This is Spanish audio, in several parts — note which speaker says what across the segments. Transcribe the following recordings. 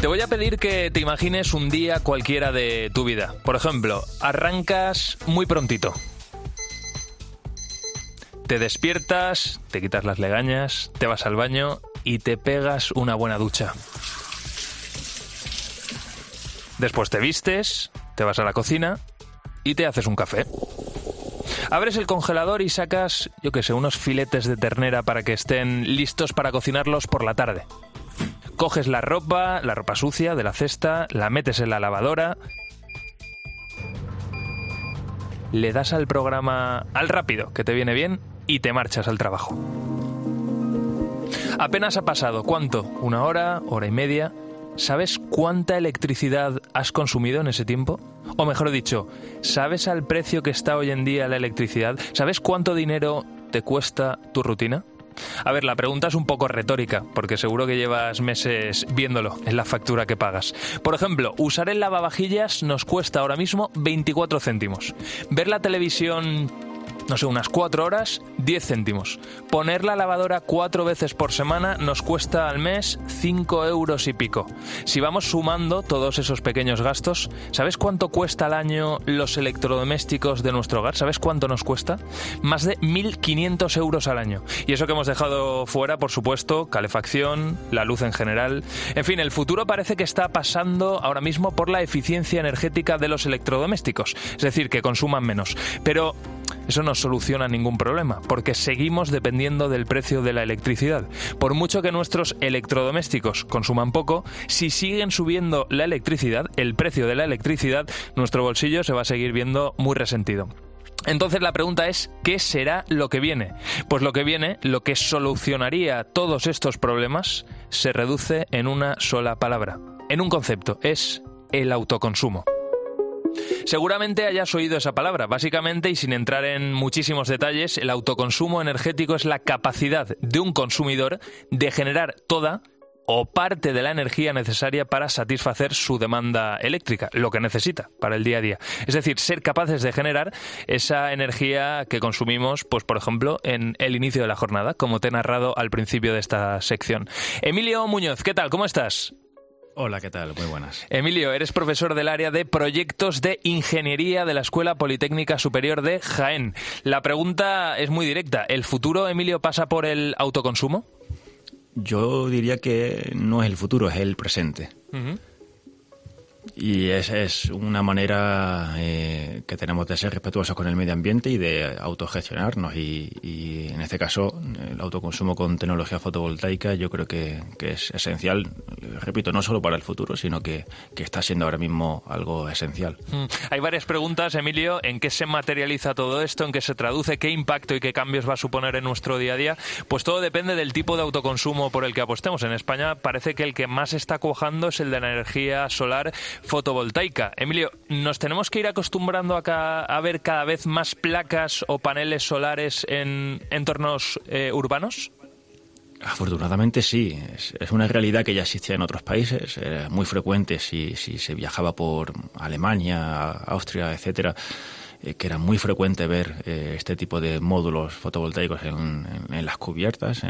Speaker 1: Te voy a pedir que te imagines un día cualquiera de tu vida. Por ejemplo, arrancas muy prontito. Te despiertas, te quitas las legañas, te vas al baño y te pegas una buena ducha. Después te vistes, te vas a la cocina y te haces un café. Abres el congelador y sacas, yo que sé, unos filetes de ternera para que estén listos para cocinarlos por la tarde. Coges la ropa, la ropa sucia de la cesta, la metes en la lavadora, le das al programa al rápido, que te viene bien, y te marchas al trabajo. Apenas ha pasado, ¿cuánto? ¿Una hora? ¿Hora y media? ¿Sabes cuánta electricidad has consumido en ese tiempo? O mejor dicho, ¿sabes al precio que está hoy en día la electricidad? ¿Sabes cuánto dinero te cuesta tu rutina? A ver, la pregunta es un poco retórica, porque seguro que llevas meses viéndolo en la factura que pagas. Por ejemplo, usar el lavavajillas nos cuesta ahora mismo 24 céntimos. Ver la televisión no sé, unas 4 horas, 10 céntimos. Poner la lavadora cuatro veces por semana nos cuesta al mes 5 euros y pico. Si vamos sumando todos esos pequeños gastos, ¿sabes cuánto cuesta al año los electrodomésticos de nuestro hogar? ¿Sabes cuánto nos cuesta? Más de 1.500 euros al año. Y eso que hemos dejado fuera, por supuesto, calefacción, la luz en general. En fin, el futuro parece que está pasando ahora mismo por la eficiencia energética de los electrodomésticos, es decir, que consuman menos. Pero eso no soluciona ningún problema, porque seguimos dependiendo del precio de la electricidad. Por mucho que nuestros electrodomésticos consuman poco, si siguen subiendo la electricidad, el precio de la electricidad, nuestro bolsillo se va a seguir viendo muy resentido. Entonces la pregunta es, ¿qué será lo que viene? Pues lo que viene, lo que solucionaría todos estos problemas, se reduce en una sola palabra, en un concepto, es el autoconsumo. Seguramente hayas oído esa palabra. Básicamente, y sin entrar en muchísimos detalles, el autoconsumo energético es la capacidad de un consumidor de generar toda o parte de la energía necesaria para satisfacer su demanda eléctrica, lo que necesita para el día a día. Es decir, ser capaces de generar esa energía que consumimos, pues por ejemplo, en el inicio de la jornada, como te he narrado al principio de esta sección. Emilio Muñoz, ¿qué tal? ¿Cómo estás?
Speaker 2: Hola, ¿qué tal? Muy buenas.
Speaker 1: Emilio, eres profesor del área de proyectos de ingeniería de la Escuela Politécnica Superior de Jaén. La pregunta es muy directa. ¿El futuro, Emilio, pasa por el autoconsumo?
Speaker 2: Yo diría que no es el futuro, es el presente. Y es, es una manera eh, que tenemos de ser respetuosos con el medio ambiente y de autogestionarnos. Y, y, en este caso, el autoconsumo con tecnología fotovoltaica yo creo que, que es esencial, repito, no solo para el futuro, sino que, que está siendo ahora mismo algo esencial.
Speaker 1: Mm. Hay varias preguntas, Emilio, ¿en qué se materializa todo esto? ¿En qué se traduce? ¿Qué impacto y qué cambios va a suponer en nuestro día a día? Pues todo depende del tipo de autoconsumo por el que apostemos. En España parece que el que más está cuajando es el de la energía solar fotovoltaica. Emilio, ¿nos tenemos que ir acostumbrando a, ver cada vez más placas o paneles solares en entornos eh, urbanos?
Speaker 2: Afortunadamente sí, es, es, una realidad que ya existía en otros países, era muy frecuente si, si se viajaba por Alemania, Austria, etcétera. Eh, que era muy frecuente ver eh, este tipo de módulos fotovoltaicos en, las cubiertas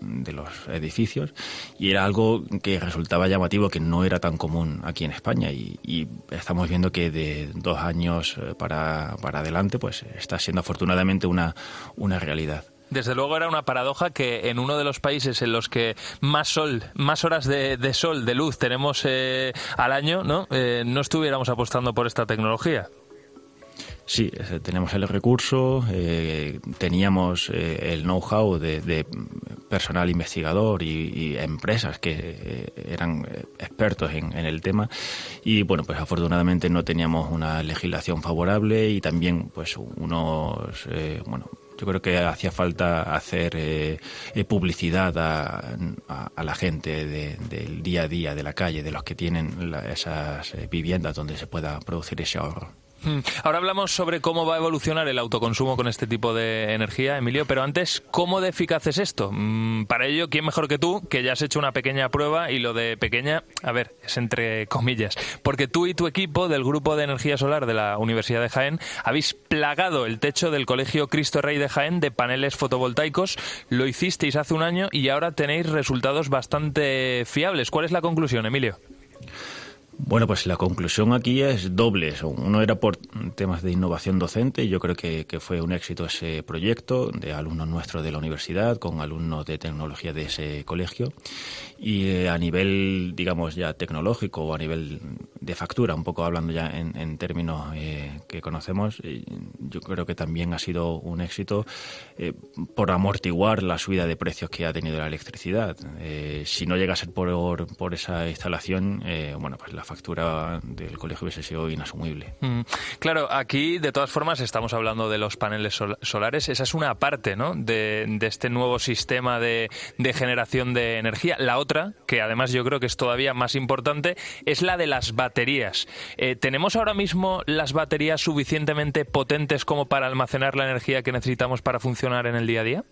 Speaker 2: de los edificios y era algo que resultaba llamativo que no era tan común aquí en España y, y estamos viendo que de dos años para, para adelante pues está siendo afortunadamente una, una realidad.
Speaker 1: Desde luego era una paradoja que en uno de los países en los que más sol, más horas de, sol, de luz tenemos eh, al año, ¿no? Eh, no estuviéramos apostando por esta tecnología.
Speaker 2: Sí, tenemos el recurso, eh, teníamos el know-how de, personal investigador y, empresas que eran expertos en, en, el tema y bueno, pues afortunadamente no teníamos una legislación favorable y también pues unos, bueno, yo creo que hacía falta hacer eh, eh, publicidad a, la gente del día a día, de la calle, de los que tienen esas eh, viviendas donde se pueda producir ese ahorro.
Speaker 1: Hmm. Ahora hablamos sobre cómo va a evolucionar el autoconsumo con este tipo de energía, Emilio, pero antes, ¿cómo de eficaz es esto? Mm, para ello, ¿quién mejor que tú, que ya has hecho una pequeña prueba y lo de pequeña, a ver, es entre comillas, porque tú y tu equipo del Grupo de Energía Solar de la Universidad de Jaén habéis plagado el techo del Colegio Cristo Rey de Jaén de paneles fotovoltaicos, lo hicisteis hace un año y ahora tenéis resultados bastante fiables. ¿Cuál es la conclusión, Emilio?
Speaker 2: Bueno, pues la conclusión aquí es doble. Uno era por temas de innovación docente, y yo creo que, fue un éxito ese proyecto de alumnos nuestros de la universidad, con alumnos de tecnología de ese colegio. Y eh, a nivel, digamos, ya tecnológico o a nivel de factura, un poco hablando ya en, términos eh, que conocemos, eh, yo creo que también ha sido un éxito por amortiguar la subida de precios que ha tenido la electricidad. si no llega a ser por, por esa instalación, bueno, pues la factura del colegio hubiese inasumible.
Speaker 1: Mm. Claro, aquí de todas formas estamos hablando de los paneles solares. Esa es una parte ¿no? de, este nuevo sistema de, generación de energía. La otra, que además yo creo que es todavía más importante, es la de las baterías. Eh, ¿Tenemos ahora mismo las baterías suficientemente potentes como para almacenar la energía que necesitamos para funcionar en el día a día?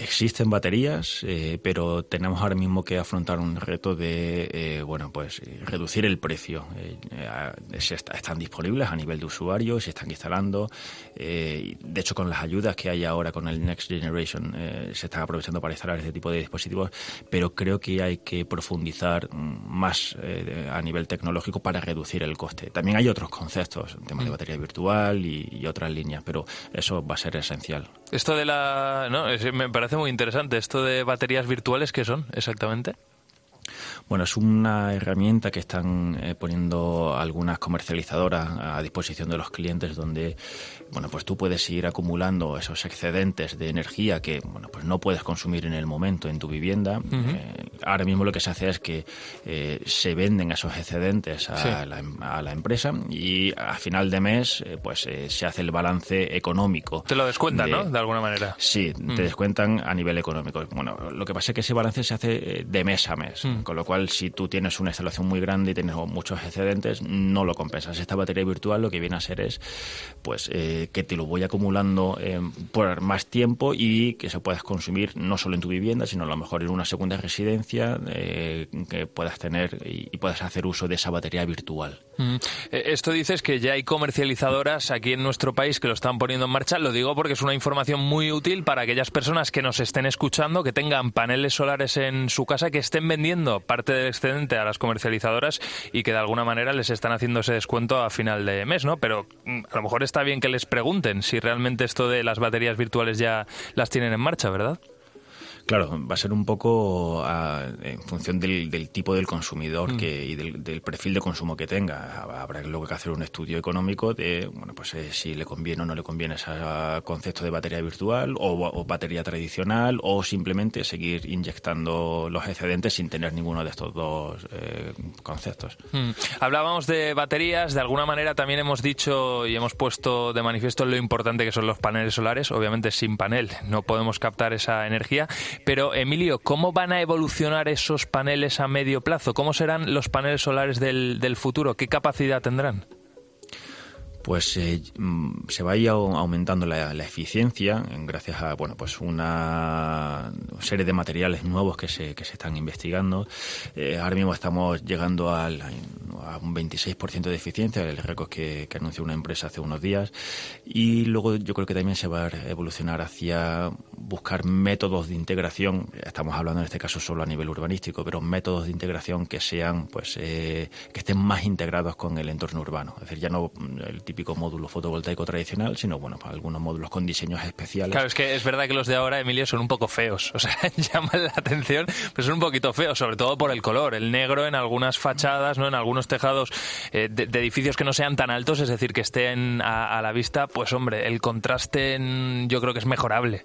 Speaker 2: Existen baterías, eh, pero tenemos ahora mismo que afrontar un reto de, eh, bueno, pues reducir el precio. Eh, están disponibles a nivel de usuario, se están instalando. de hecho, con las ayudas que hay ahora con el Next Generation, se están aprovechando para instalar este tipo de dispositivos, pero creo que hay que profundizar más a nivel tecnológico para reducir el coste. También hay otros conceptos, el tema de mm. batería virtual y, otras líneas, pero eso va a ser esencial.
Speaker 1: Esto de la, no, me parece parece muy interesante. ¿Esto de baterías virtuales qué son exactamente?
Speaker 2: Bueno, es una herramienta que están eh, poniendo algunas comercializadoras a disposición de los clientes donde, bueno, pues tú puedes ir acumulando esos excedentes de energía que, bueno, pues no puedes consumir en el momento en tu vivienda. Eh, ahora mismo lo que se hace es que eh, se venden esos excedentes a, la, a, la, empresa y a final de mes, pues se hace el balance económico.
Speaker 1: Te lo descuentan, ¿no? De alguna manera.
Speaker 2: Sí, te mm. descuentan a nivel económico. Bueno, lo que pasa es que ese balance se hace de mes a mes, mm. con lo cual si tú tienes una instalación muy grande y tienes muchos excedentes, no lo compensas. Esta batería virtual lo que viene a ser es pues eh, que te lo voy acumulando eh, por más tiempo y que se puedas consumir no solo en tu vivienda, sino a lo mejor en una segunda residencia eh, que puedas tener y, puedas hacer uso de esa batería virtual.
Speaker 1: Mm. Esto dices que ya hay comercializadoras aquí en nuestro país que lo están poniendo en marcha. Lo digo porque es una información muy útil para aquellas personas que nos estén escuchando, que tengan paneles solares en su casa, que estén vendiendo parte del excedente a las comercializadoras y que de alguna manera les están haciendo ese descuento a final de mes, ¿no? Pero mm, a lo mejor está bien que les pregunten si realmente esto de las baterías virtuales ya las tienen en marcha, ¿verdad?
Speaker 2: Claro, va a ser un poco en función del, tipo del consumidor mm. que, y del, perfil de consumo que tenga. Habrá luego que hacer un estudio económico de bueno, pues eh, si le conviene o no le conviene ese concepto de batería virtual o, batería tradicional o simplemente seguir inyectando los excedentes sin tener ninguno de estos dos eh, conceptos.
Speaker 1: Mm. Hablábamos de baterías, de alguna manera también hemos dicho y hemos puesto de manifiesto lo importante que son los paneles solares. Obviamente sin panel no podemos captar esa energía. Pero, Emilio, ¿cómo van a evolucionar esos paneles a medio plazo? ¿Cómo serán los paneles solares del, futuro? ¿Qué capacidad tendrán?
Speaker 2: Pues eh, mm, se va a ir aumentando la, eficiencia gracias a bueno pues una serie de materiales nuevos que se, que se están investigando. Eh, ahora mismo estamos llegando al, a un 26% de eficiencia, el récord que, anunció una empresa hace unos días. Y luego yo creo que también se va a evolucionar hacia buscar métodos de integración. Estamos hablando en este caso solo a nivel urbanístico, pero métodos de integración que sean, pues, eh, que estén más integrados con el entorno urbano. Es decir, ya no el típico módulo fotovoltaico tradicional, sino, bueno, algunos módulos con diseños especiales.
Speaker 1: Claro, es que es verdad que los de ahora, Emilio, son un poco feos. O sea, llaman la atención, pero son un poquito feos, sobre todo por el color. El negro en algunas fachadas, ¿no? En algunos tejados eh, de, edificios que no sean tan altos, es decir, que estén a la vista, pues hombre, el contraste yo creo que es mejorable.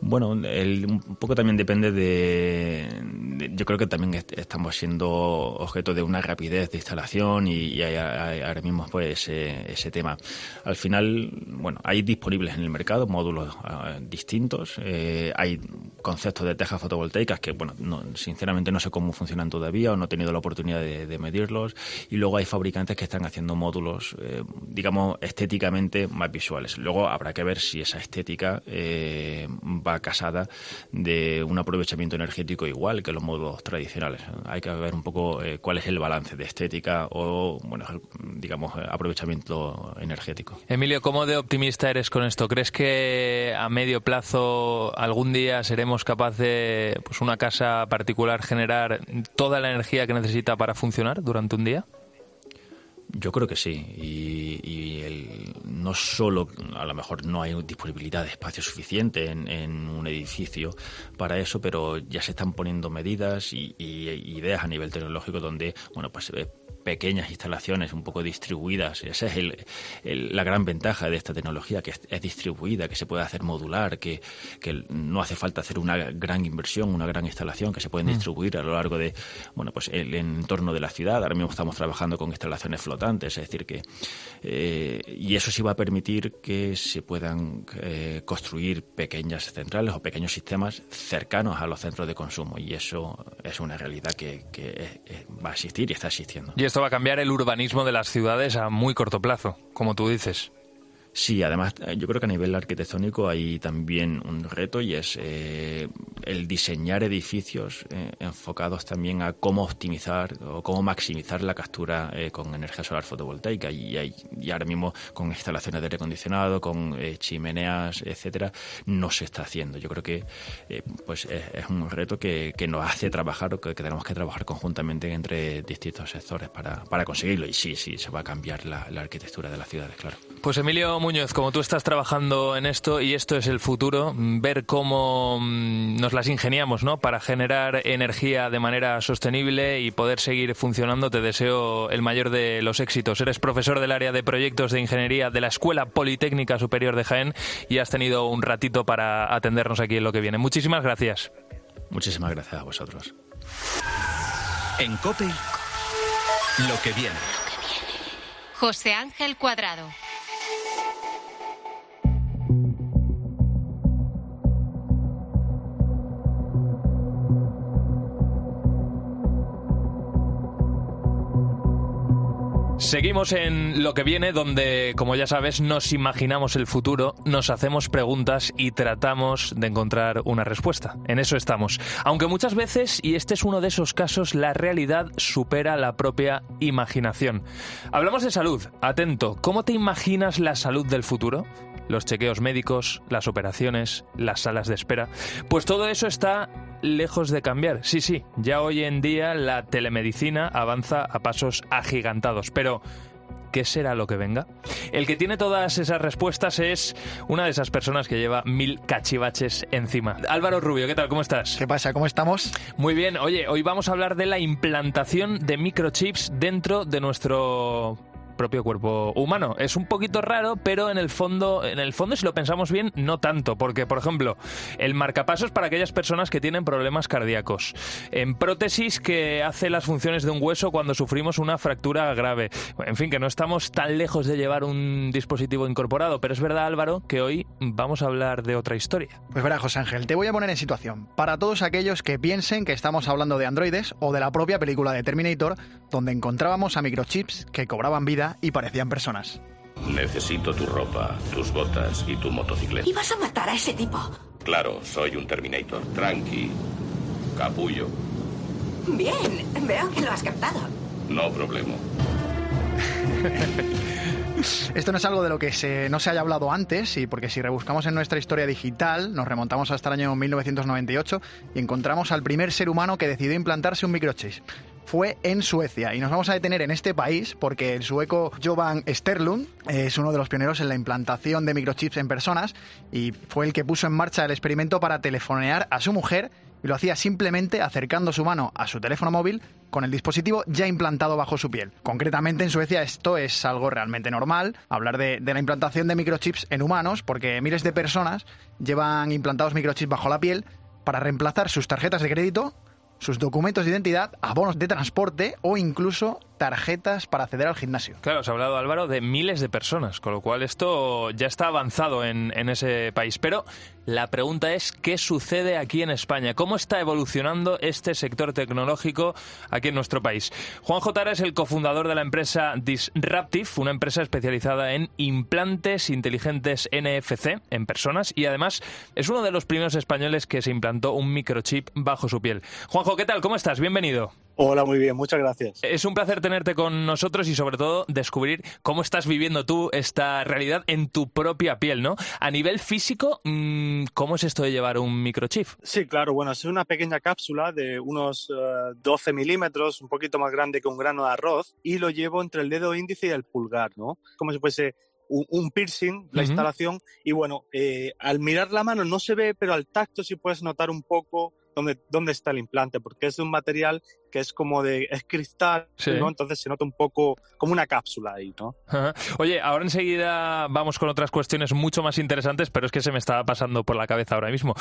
Speaker 2: Bueno, un poco también depende de, Yo creo que también estamos siendo objeto de una rapidez de instalación y, hay, ahora mismo pues ese, tema. Al final, bueno, hay disponibles en el mercado módulos ah, distintos. Eh, hay conceptos de tejas fotovoltaicas que, bueno, sinceramente no sé cómo funcionan todavía o no he tenido la oportunidad de, medirlos. Y luego hay fabricantes que están haciendo módulos, eh, digamos, estéticamente más visuales. Luego habrá que ver si esa estética eh, va casada de un aprovechamiento energético igual que los módulos tradicionales. Hay que ver un poco eh, cuál es el balance de estética o, bueno, digamos, aprovechamiento energético.
Speaker 1: Emilio, ¿cómo de optimista eres con esto? ¿Crees que a medio plazo algún día seremos capaces de, pues, una casa particular generar toda la energía que necesita para funcionar durante un día?
Speaker 2: Yo creo que sí. Y, no solo, a lo mejor no hay disponibilidad de espacio suficiente en, un edificio para eso, pero ya se están poniendo medidas y, y ideas a nivel tecnológico donde, bueno, pues eh, pequeñas instalaciones un poco distribuidas. Esa es la gran ventaja de esta tecnología, que es, distribuida, que se puede hacer modular, que, no hace falta hacer una gran inversión, una gran instalación, que se pueden mm. distribuir a lo largo de bueno pues el entorno de la ciudad. Ahora mismo estamos trabajando con instalaciones flotantes, es decir, que eh, y eso sí va a permitir que se puedan eh, construir pequeñas centrales o pequeños sistemas cercanos a los centros de consumo y eso es una realidad que, va a existir y está existiendo
Speaker 1: va a cambiar el urbanismo de las ciudades a muy corto plazo, como tú dices.
Speaker 2: Sí, además eh, yo creo que a nivel arquitectónico hay también un reto y es eh, el diseñar edificios eh, enfocados también a cómo optimizar o cómo maximizar la captura con energía solar fotovoltaica y, hay, y, ahora mismo con instalaciones de aire acondicionado, con chimeneas, etcétera, no se está haciendo. Yo creo que pues es, un reto que, nos hace trabajar o que, tenemos que trabajar conjuntamente entre distintos sectores para, para conseguirlo y sí, sí, se va a cambiar la, la arquitectura de las ciudades, claro.
Speaker 1: Pues Emilio Muñoz, como tú estás trabajando en esto y esto es el futuro, ver cómo mm, nos las ingeniamos ¿no? para generar energía de manera sostenible y poder seguir funcionando, te deseo el mayor de los éxitos. Eres profesor del área de proyectos de ingeniería de la Escuela Politécnica Superior de Jaén y has tenido un ratito para atendernos aquí en lo que viene. Muchísimas gracias.
Speaker 2: Muchísimas gracias a vosotros.
Speaker 3: En COPE, lo que viene.
Speaker 4: José Ángel Cuadrado.
Speaker 1: Seguimos en lo que viene, donde, como ya sabes, nos imaginamos el futuro, nos hacemos preguntas y tratamos de encontrar una respuesta. En eso estamos. Aunque muchas veces, y este es uno de esos casos, la realidad supera la propia imaginación. Hablamos de salud. Atento, ¿cómo te imaginas la salud del futuro? los chequeos médicos, las operaciones, las salas de espera. Pues todo eso está lejos de cambiar. Sí, sí, ya hoy en día la telemedicina avanza a pasos agigantados, pero ¿qué será lo que venga? El que tiene todas esas respuestas es una de esas personas que lleva mil cachivaches encima. Álvaro Rubio, ¿qué tal? ¿Cómo estás?
Speaker 5: ¿Qué pasa? ¿Cómo estamos?
Speaker 1: Muy bien. Oye, hoy vamos a hablar de la implantación de microchips dentro de nuestro propio cuerpo humano. Es un poquito raro, pero en el fondo, en el fondo, si lo pensamos bien, no tanto. Porque, por ejemplo, el marcapasos para aquellas personas que tienen problemas cardíacos. En prótesis que hace las funciones de un hueso cuando sufrimos una fractura grave. En fin, que no estamos tan lejos de llevar un dispositivo incorporado. Pero es verdad, Álvaro, que hoy vamos a hablar de otra historia.
Speaker 5: Pues verá, José Ángel, te voy a poner en situación. Para todos aquellos que piensen que estamos hablando de androides o de la propia película de Terminator, donde encontrábamos a microchips que cobraban vida y parecían personas.
Speaker 6: Necesito tu ropa, tus botas y tu motocicleta.
Speaker 7: ¿Y vas a matar a ese tipo?
Speaker 6: Claro, soy un Terminator. Tranqui. Capullo.
Speaker 7: Bien, veo que lo has captado.
Speaker 6: No problema.
Speaker 5: Esto no es algo de lo que se, no se haya hablado antes, y porque si rebuscamos en nuestra historia digital, nos remontamos hasta el año 1998 y encontramos al primer ser humano que decidió implantarse un microchip. Fue en Suecia y nos vamos a detener en este país porque el sueco Jovan Sterlund es uno de los pioneros en la implantación de microchips en personas y fue el que puso en marcha el experimento para telefonear a su mujer y lo hacía simplemente acercando su mano a su teléfono móvil con el dispositivo ya implantado bajo su piel. Concretamente en Suecia esto es algo realmente normal, hablar de, de, la implantación de microchips en humanos, porque miles de personas llevan implantados microchips bajo la piel para reemplazar sus tarjetas de crédito, sus documentos de identidad, abonos de transporte o incluso tarjetas para acceder al gimnasio.
Speaker 1: Claro, os ha hablado Álvaro de miles de personas, con lo cual esto ya está avanzado en, en, ese país. Pero la pregunta es, ¿qué sucede aquí en España? ¿Cómo está evolucionando este sector tecnológico aquí en nuestro país? Juan Jotara es el cofundador de la empresa Disruptive, una empresa especializada en implantes inteligentes NFC en personas y además es uno de los primeros españoles que se implantó un microchip bajo su piel. Juanjo, ¿qué tal? ¿Cómo estás? Bienvenido.
Speaker 8: Hola, muy bien, muchas gracias.
Speaker 1: Es un placer tenerte con nosotros y sobre todo descubrir cómo estás viviendo tú esta realidad en tu propia piel, ¿no? A nivel físico, ¿cómo es esto de llevar un microchip?
Speaker 8: Sí, claro, bueno, es una pequeña cápsula de unos uh, 12 milímetros, un poquito más grande que un grano de arroz, y lo llevo entre el dedo índice y el pulgar, ¿no? Como si fuese un, piercing, la uh -huh. instalación, y bueno, eh, al mirar la mano no se ve, pero al tacto sí puedes notar un poco dónde, dónde está el implante, porque es de un material que es como de, es cristal, sí. ¿no? Entonces se nota un poco como una cápsula ahí, ¿no?
Speaker 1: Ajá. Oye, ahora enseguida vamos con otras cuestiones mucho más interesantes, pero es que se me estaba pasando por la cabeza ahora mismo.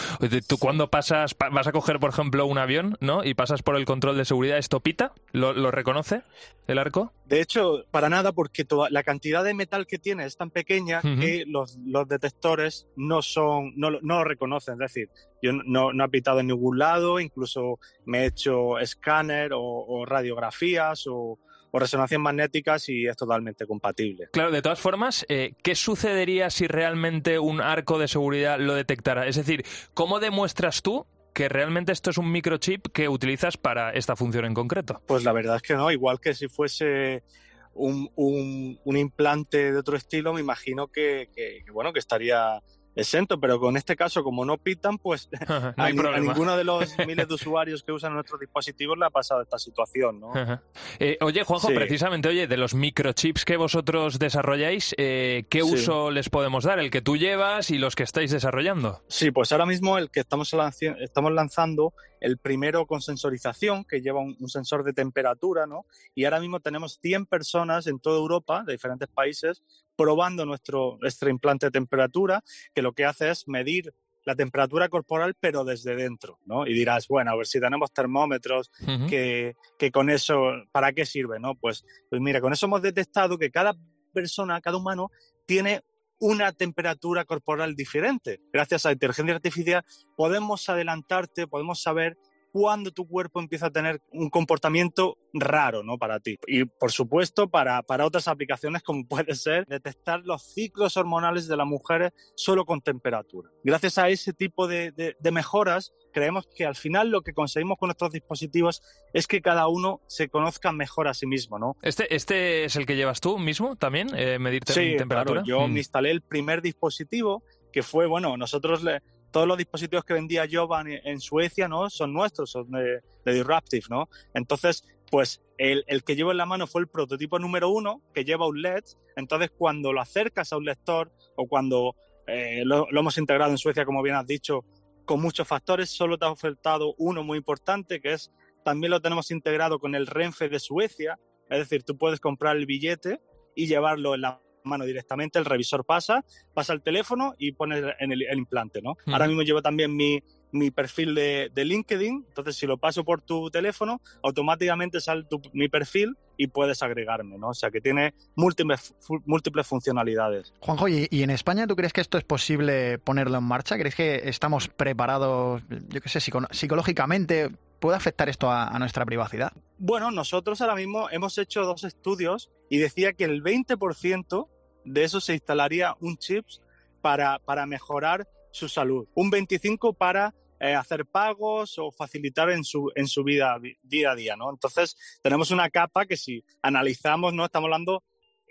Speaker 1: Tú cuando pasas, vas a coger, por ejemplo, un avión, ¿no? Y pasas por el control de seguridad, ¿esto pita? ¿Lo, lo reconoce el arco?
Speaker 8: De hecho, para nada, porque toda, la cantidad de metal que tiene es tan pequeña uh -huh. que los, los detectores no son, no, no lo reconocen. Es decir, yo no, no he pitado en ningún lado, incluso me he hecho escáner o, o radiografías o, o, resonancias magnéticas y es totalmente compatible.
Speaker 1: Claro, de todas formas, eh, ¿qué sucedería si realmente un arco de seguridad lo detectara? Es decir, ¿cómo demuestras tú que realmente esto es un microchip que utilizas para esta función en concreto?
Speaker 8: Pues la verdad es que no, igual que si fuese un, un, un implante de otro estilo, me imagino que, que, que bueno, que estaría exento, pero con este caso, como no pitan, pues
Speaker 1: no
Speaker 8: a, a, ninguno de los miles de usuarios que usan nuestros dispositivos le ha pasado esta situación, ¿no?
Speaker 1: Eh, oye, Juanjo, sí. precisamente, oye, de los microchips que vosotros desarrolláis, eh, ¿qué sí. uso les podemos dar? ¿El que tú llevas y los que estáis desarrollando?
Speaker 8: Sí, pues ahora mismo el que estamos, estamos lanzando, el primero con sensorización, que lleva un, un, sensor de temperatura, ¿no? Y ahora mismo tenemos 100 personas en toda Europa, de diferentes países, probando nuestro, nuestro implante de temperatura, que lo que hace es medir la temperatura corporal, pero desde dentro, ¿no? Y dirás, bueno, a ver si tenemos termómetros, uh -huh. que, que, con eso, ¿para qué sirve, no? Pues, pues mira, con eso hemos detectado que cada persona, cada humano, tiene una temperatura corporal diferente. Gracias a la inteligencia artificial podemos adelantarte, podemos saber cuando tu cuerpo empieza a tener un comportamiento raro ¿no? para ti. Y por supuesto, para, para otras aplicaciones como puede ser detectar los ciclos hormonales de las mujeres solo con temperatura. Gracias a ese tipo de, de, de mejoras, creemos que al final lo que conseguimos con nuestros dispositivos es que cada uno se conozca mejor a sí mismo. ¿no?
Speaker 1: ¿Este, este es el que llevas tú mismo también, eh, medir
Speaker 8: sí,
Speaker 1: temperatura?
Speaker 8: Claro, yo mm. me instalé el primer dispositivo que fue, bueno, nosotros le, todos los dispositivos que vendía Jovan en Suecia, ¿no? Son nuestros, son de, de Disruptive, ¿no? Entonces, pues el, el, que llevo en la mano fue el prototipo número uno, que lleva un LED. Entonces, cuando lo acercas a un lector o cuando eh, lo, hemos integrado en Suecia, como bien has dicho, con muchos factores, solo te ha ofertado uno muy importante, que es también lo tenemos integrado con el Renfe de Suecia. Es decir, tú puedes comprar el billete y llevarlo en la mano directamente, el revisor pasa, pasa el teléfono y pone en el, el implante, ¿no? Ahora mismo llevo también mi, mi perfil de, de, LinkedIn, entonces si lo paso por tu teléfono, automáticamente sale tu, mi perfil y puedes agregarme, ¿no? O sea que tiene múltiples, múltiples funcionalidades.
Speaker 5: Juanjo, ¿y, ¿y en España tú crees que esto es posible ponerlo en marcha? ¿Crees que estamos preparados, yo qué sé, psicológicamente? ¿Puede afectar esto a, a, nuestra privacidad?
Speaker 8: Bueno, nosotros ahora mismo hemos hecho dos estudios y decía que el 20% de eso se instalaría un chip para, para mejorar su salud, un 25 para eh, hacer pagos o facilitar en su, en su vida día a día, ¿no? Entonces, tenemos una capa que si analizamos, ¿no? Estamos hablando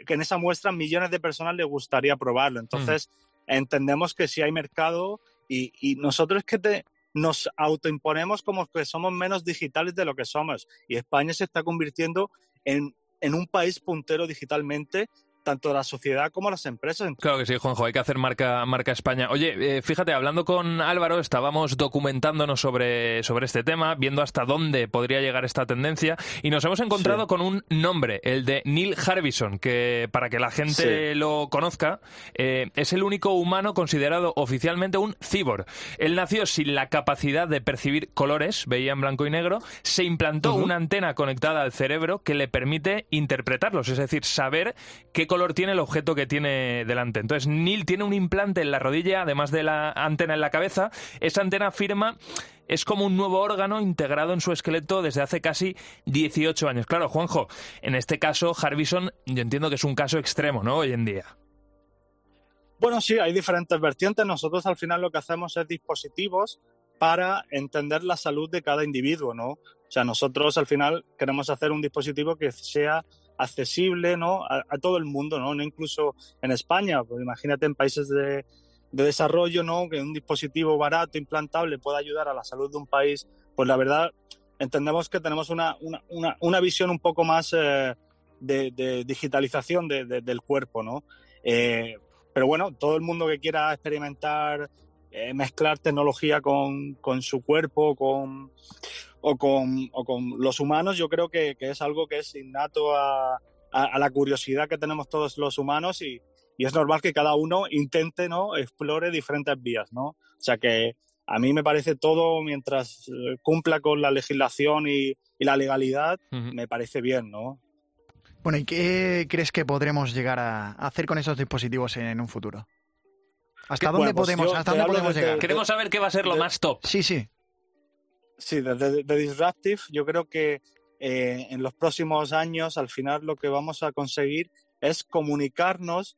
Speaker 8: que en esa muestra millones de personas les gustaría probarlo. Entonces, entendemos que si hay mercado y, y nosotros que te, nos autoimponemos como que somos menos digitales de lo que somos. Y España se está convirtiendo en, en un país puntero digitalmente tanto la sociedad como las empresas.
Speaker 1: Claro que sí, Juanjo, hay que hacer marca, marca España. Oye, eh, fíjate, hablando con Álvaro, estábamos documentándonos sobre, sobre este tema, viendo hasta dónde podría llegar esta tendencia, y nos hemos encontrado con un nombre, el de Neil Harbison, que para que la gente lo conozca, eh, es el único humano considerado oficialmente un cibor. Él nació sin la capacidad de percibir colores, veía en blanco y negro, se implantó una antena conectada al cerebro que le permite interpretarlos, es decir, saber qué color tiene el objeto que tiene delante. Entonces, Neil tiene un implante en la rodilla, además de la antena en la cabeza. Esa antena firma es como un nuevo órgano integrado en su esqueleto desde hace casi 18 años. Claro, Juanjo, en este caso, Harbison, yo entiendo que es un caso extremo, ¿no? Hoy en día.
Speaker 8: Bueno, sí, hay diferentes vertientes. Nosotros al final lo que hacemos es dispositivos para entender la salud de cada individuo, ¿no? O sea, nosotros al final queremos hacer un dispositivo que sea accesible ¿no? a, todo el mundo, ¿no? no incluso en España. Pues imagínate en países de, desarrollo, ¿no? que un dispositivo barato, implantable, pueda ayudar a la salud de un país. Pues la verdad, entendemos que tenemos una, una, una visión un poco más eh, de, digitalización del cuerpo. ¿no? Eh, pero bueno, todo el mundo que quiera experimentar, eh, mezclar tecnología con, con su cuerpo, con o con, o con los humanos, yo creo que, que es algo que es innato a, a, la curiosidad que tenemos todos los humanos y, y, es normal que cada uno intente, ¿no? Explore diferentes vías, ¿no? O sea que a mí me parece todo, mientras eh, cumpla con la legislación y, y la legalidad, me parece bien, ¿no?
Speaker 5: Bueno, ¿y qué crees que podremos llegar a hacer con esos dispositivos en un futuro? ¿Hasta dónde pues podemos, hasta dónde podemos llegar?
Speaker 1: Queremos saber qué va a ser lo más top.
Speaker 5: Sí, sí.
Speaker 8: Sí, de, Disruptive yo creo que eh, en los próximos años al final lo que vamos a conseguir es comunicarnos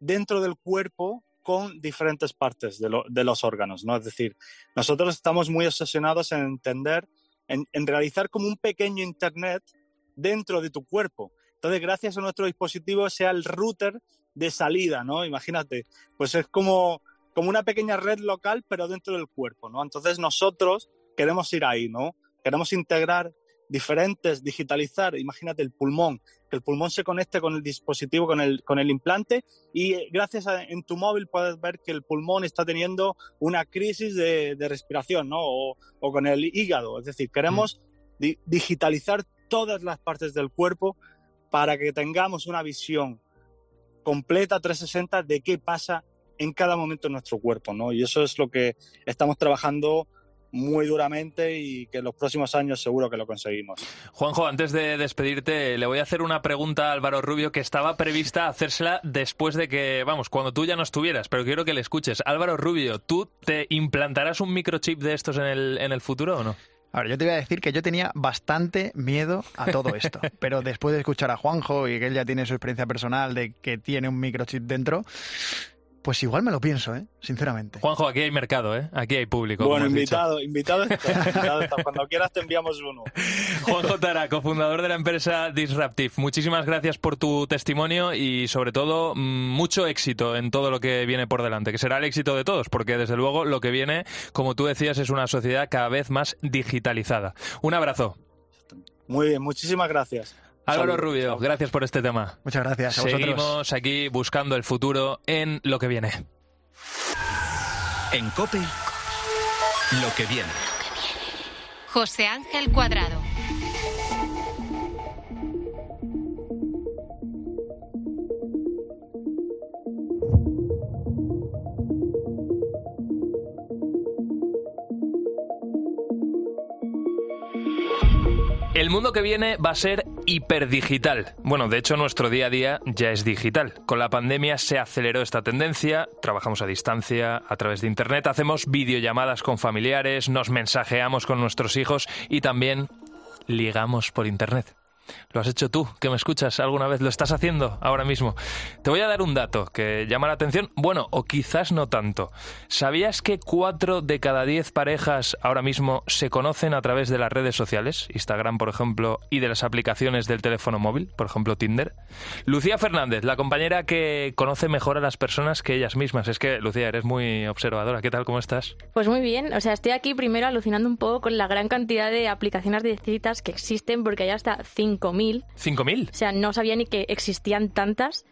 Speaker 8: dentro del cuerpo con diferentes partes de, los órganos, ¿no? Es decir, nosotros estamos muy obsesionados en entender, en, realizar como un pequeño Internet dentro de tu cuerpo. Entonces, gracias a nuestro dispositivo sea el router de salida, ¿no? Imagínate, pues es como, como una pequeña red local, pero dentro del cuerpo, ¿no? Entonces nosotros queremos ir ahí, ¿no? Queremos integrar diferentes, digitalizar, imagínate el pulmón, que el pulmón se conecte con el dispositivo, con el, con el implante y eh, gracias a en tu móvil puedes ver que el pulmón está teniendo una crisis de, respiración, ¿no? O, con el hígado, es decir, queremos mm. digitalizar todas las partes del cuerpo para que tengamos una visión completa 360 de qué pasa en cada momento en nuestro cuerpo, ¿no? Y eso es lo que estamos trabajando muy duramente y que en los próximos años seguro que lo conseguimos.
Speaker 1: Juanjo, antes de despedirte, le voy a hacer una pregunta a Álvaro Rubio que estaba prevista hacérsela después de que, vamos, cuando tú ya no estuvieras, pero quiero que le escuches. Álvaro Rubio, ¿tú te implantarás un microchip de estos en el, en el futuro o no?
Speaker 5: Ahora, yo te voy a decir que yo tenía bastante miedo a todo esto, pero después de escuchar a Juanjo y que él ya tiene su experiencia personal de que tiene un microchip dentro, pues igual me lo pienso, ¿eh? Sinceramente.
Speaker 1: Juanjo, aquí hay mercado, ¿eh? Aquí hay público.
Speaker 8: Bueno, invitado, invitado, Cuando quieras te enviamos uno.
Speaker 1: Juanjo Tara, cofundador de la empresa Disruptive. Muchísimas gracias por tu testimonio y sobre todo mm, mucho éxito en todo lo que viene por delante, que será el éxito de todos, porque desde luego lo que viene, como tú decías, es una sociedad cada vez más digitalizada. Un abrazo.
Speaker 8: Muy bien, muchísimas gracias.
Speaker 1: Álvaro Rubio, gracias por este tema.
Speaker 5: Muchas gracias. A
Speaker 1: Seguimos aquí buscando el futuro en lo que viene.
Speaker 3: En COPE, lo que viene.
Speaker 4: José Ángel Cuadrado.
Speaker 1: El mundo que viene va a ser hiperdigital. Bueno, de hecho nuestro día a día ya es digital. Con la pandemia se aceleró esta tendencia, trabajamos a distancia, a través de Internet, hacemos videollamadas con familiares, nos mensajeamos con nuestros hijos y también ligamos por Internet. Lo has hecho tú, que me escuchas alguna vez, lo estás haciendo ahora mismo. Te voy a dar un dato que llama la atención, bueno, o quizás no tanto. ¿Sabías que cuatro de cada diez parejas ahora mismo se conocen a través de las redes sociales, Instagram por ejemplo, y de las aplicaciones del teléfono móvil, por ejemplo Tinder? Lucía Fernández, la compañera que conoce mejor a las personas que ellas mismas. Es que, Lucía, eres muy observadora. ¿Qué tal? ¿Cómo estás?
Speaker 9: Pues muy bien. O sea, estoy aquí primero alucinando un poco con la gran cantidad de aplicaciones de que existen, porque hay hasta 5.000.
Speaker 1: ¿5.000?
Speaker 9: O sea, no sabía ni que existían tantas.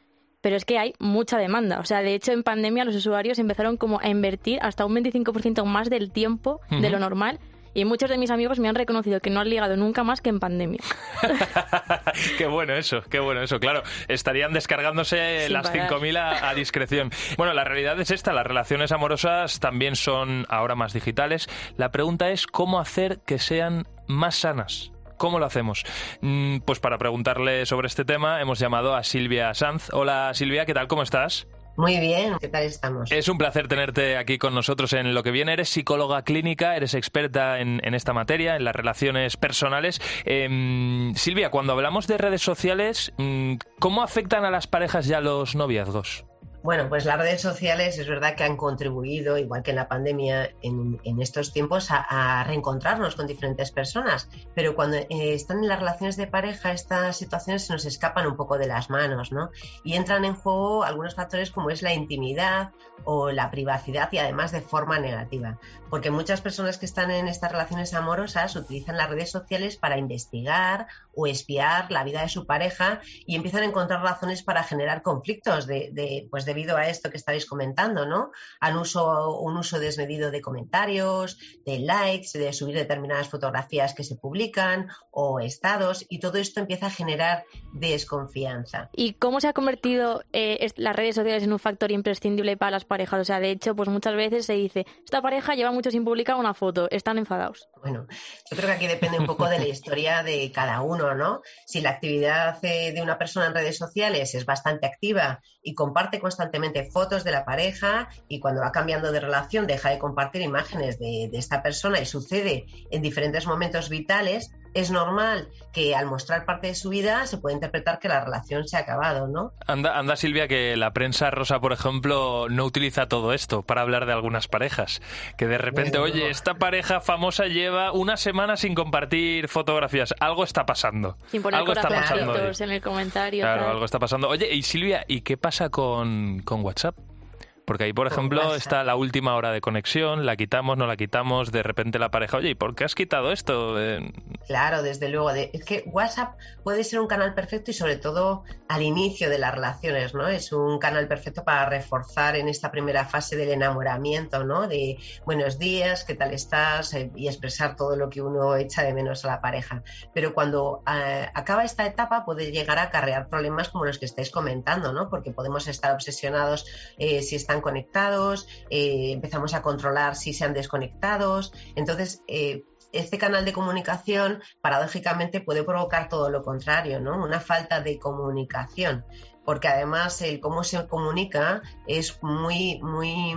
Speaker 9: Pero es que hay mucha demanda. O sea, de hecho, en pandemia los usuarios empezaron como a invertir hasta un 25% más del tiempo de lo normal y muchos de mis amigos me han reconocido que no han ligado nunca más que en pandemia.
Speaker 1: qué bueno eso, qué bueno eso. Claro, estarían descargándose las 5.000 a, a, discreción. Bueno, la realidad es esta, las relaciones amorosas también son ahora más digitales. La pregunta es cómo hacer que sean más sanas. ¿Cómo lo hacemos? Mm, pues para preguntarle sobre este tema hemos llamado a Silvia Sanz. Hola Silvia, ¿qué tal? ¿Cómo estás?
Speaker 10: Muy bien, ¿qué tal estamos?
Speaker 1: Es un placer tenerte aquí con nosotros en lo que viene. Eres psicóloga clínica, eres experta en, en esta materia, en las relaciones personales. Eh, Silvia, cuando hablamos de redes sociales, mm, ¿cómo afectan a las parejas ya los noviazgos?
Speaker 10: Bueno, pues las redes sociales es verdad que han contribuido, igual que en la pandemia, en, en estos tiempos a, a, reencontrarnos con diferentes personas. Pero cuando eh, están en las relaciones de pareja, estas situaciones se nos escapan un poco de las manos, ¿no? Y entran en juego algunos factores como es la intimidad o la privacidad y además de forma negativa. Porque muchas personas que están en estas relaciones amorosas utilizan las redes sociales para investigar o espiar la vida de su pareja y empiezan a encontrar razones para generar conflictos de, de pues debido a esto que estáis comentando, ¿no? Al uso, un uso desmedido de comentarios, de likes, de subir determinadas fotografías que se publican o estados y todo esto empieza a generar desconfianza.
Speaker 9: ¿Y cómo se ha convertido eh, las redes sociales en un factor imprescindible para las parejas? O sea, de hecho, pues muchas veces se dice, esta pareja lleva mucho sin publicar una foto, están enfadados.
Speaker 10: Bueno, yo creo que aquí depende un poco de la historia de cada uno, ¿no? Si la actividad eh, de una persona en redes sociales es bastante activa y comparte constantemente fotos de la pareja y cuando va cambiando de relación deja de compartir imágenes de, de esta persona y sucede en diferentes momentos vitales, es normal que al mostrar parte de su vida se puede interpretar que la relación se ha acabado, ¿no?
Speaker 1: Anda, anda Silvia, que la prensa rosa, por ejemplo, no utiliza todo esto para hablar de algunas parejas. Que de repente, oye, esta pareja famosa lleva una semana sin compartir fotografías. Algo está pasando.
Speaker 9: Sin poner
Speaker 1: algo está pasando.
Speaker 9: en el comentario.
Speaker 1: Claro,
Speaker 9: tal.
Speaker 1: algo está pasando. Oye, y Silvia, ¿y qué pasa con, con WhatsApp? Porque ahí, por ejemplo,
Speaker 10: WhatsApp.
Speaker 1: está la última hora de conexión, la quitamos, no la quitamos, de repente la pareja, oye, ¿y por qué has quitado esto? Eh,
Speaker 10: Claro, desde luego. De- es que WhatsApp puede ser un canal perfecto y sobre todo al inicio de las relaciones, ¿no? Es un canal perfecto para reforzar en esta primera fase del enamoramiento, ¿no? De buenos días, ¿qué tal estás? Eh, y expresar todo lo que uno echa de menos a la pareja. Pero cuando eh, acaba esta etapa puede llegar a acarrear problemas como los que estáis comentando, ¿no? Porque podemos estar obsesionados eh, si están conectados, eh, empezamos a controlar si se han desconectados. Entonces, eh, este canal de comunicación paradójicamente puede provocar todo lo contrario, ¿no? Una falta de comunicación. Porque además el cómo se comunica es muy, muy,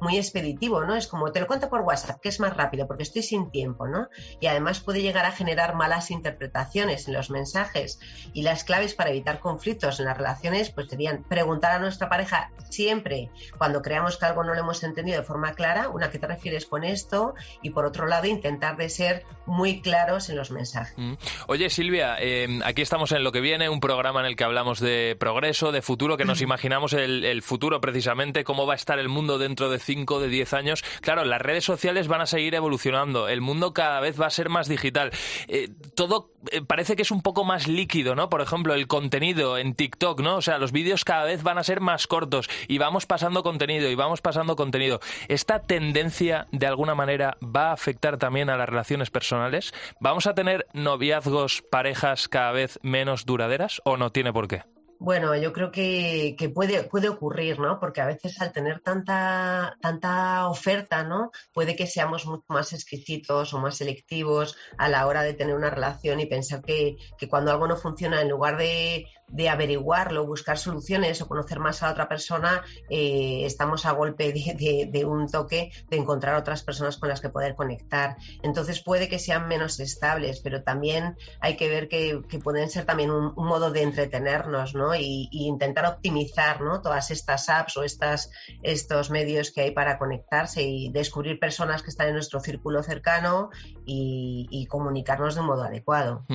Speaker 10: muy expeditivo, ¿no? Es como te lo cuento por WhatsApp, que es más rápido, porque estoy sin tiempo, ¿no? Y además puede llegar a generar malas interpretaciones en los mensajes. Y las claves para evitar conflictos en las relaciones, pues serían preguntar a nuestra pareja siempre, cuando creamos que algo no lo hemos entendido de forma clara, una que te refieres con esto, y por otro lado, intentar de ser muy claros en los mensajes.
Speaker 1: Mm. Oye, Silvia, eh, aquí estamos en Lo que viene, un programa en el que hablamos de progreso, de futuro, que nos imaginamos el, el futuro precisamente, cómo va a estar el mundo dentro de 5, de 10 años. Claro, las redes sociales van a seguir evolucionando, el mundo cada vez va a ser más digital. Eh, todo eh, parece que es un poco más líquido, ¿no? Por ejemplo, el contenido en TikTok, ¿no? O sea, los vídeos cada vez van a ser más cortos y vamos pasando contenido y vamos pasando contenido. ¿Esta tendencia de alguna manera va a afectar también a las relaciones personales? ¿Vamos a tener noviazgos, parejas cada vez menos duraderas o no tiene por qué?
Speaker 10: Bueno, yo creo que, puede, puede ocurrir, ¿no? Porque a veces al tener tanta, tanta oferta, ¿no? Puede que seamos mucho más exquisitos o más selectivos a la hora de tener una relación y pensar que, que cuando algo no funciona, en lugar de de averiguarlo, buscar soluciones o conocer más a la otra persona, eh, estamos a golpe de, un toque de encontrar otras personas con las que poder conectar. Entonces puede que sean menos estables, pero también hay que ver que, pueden ser también un, modo de entretenernos ¿no? y, intentar optimizar ¿no? todas estas apps o estas, estos medios que hay para conectarse y descubrir personas que están en nuestro círculo cercano y, comunicarnos de un modo adecuado.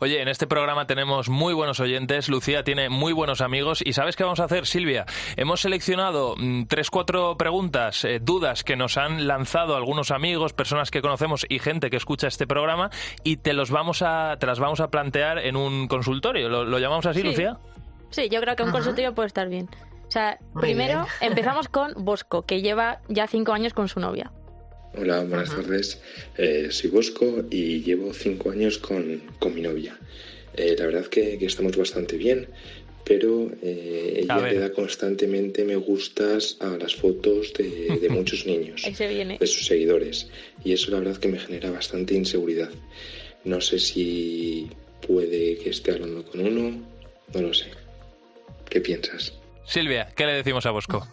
Speaker 1: Oye, en este programa tenemos muy buenos oyentes Lucía tiene muy buenos amigos. ¿Y sabes qué vamos a hacer, Silvia? Hemos seleccionado mm, tres, cuatro preguntas, eh, dudas que nos han lanzado algunos amigos, personas que conocemos y gente que escucha este programa y te, los vamos a, te las vamos a plantear en un consultorio. ¿Lo, llamamos así, Lucía?
Speaker 9: Sí, yo creo que un consultorio puede estar bien. O sea, primero empezamos con Bosco, que lleva ya cinco años con su novia.
Speaker 11: Hola, buenas tardes. Eh, soy Bosco y llevo cinco años con, con mi novia. Eh, la verdad que, que, estamos bastante bien, pero eh, ella le da constantemente me gustas a las fotos de, de muchos niños, de sus seguidores. Y eso la verdad que me genera bastante inseguridad. No sé si puede que esté hablando con uno, no lo sé. ¿Qué piensas?
Speaker 1: Silvia, ¿qué le decimos a Bosco?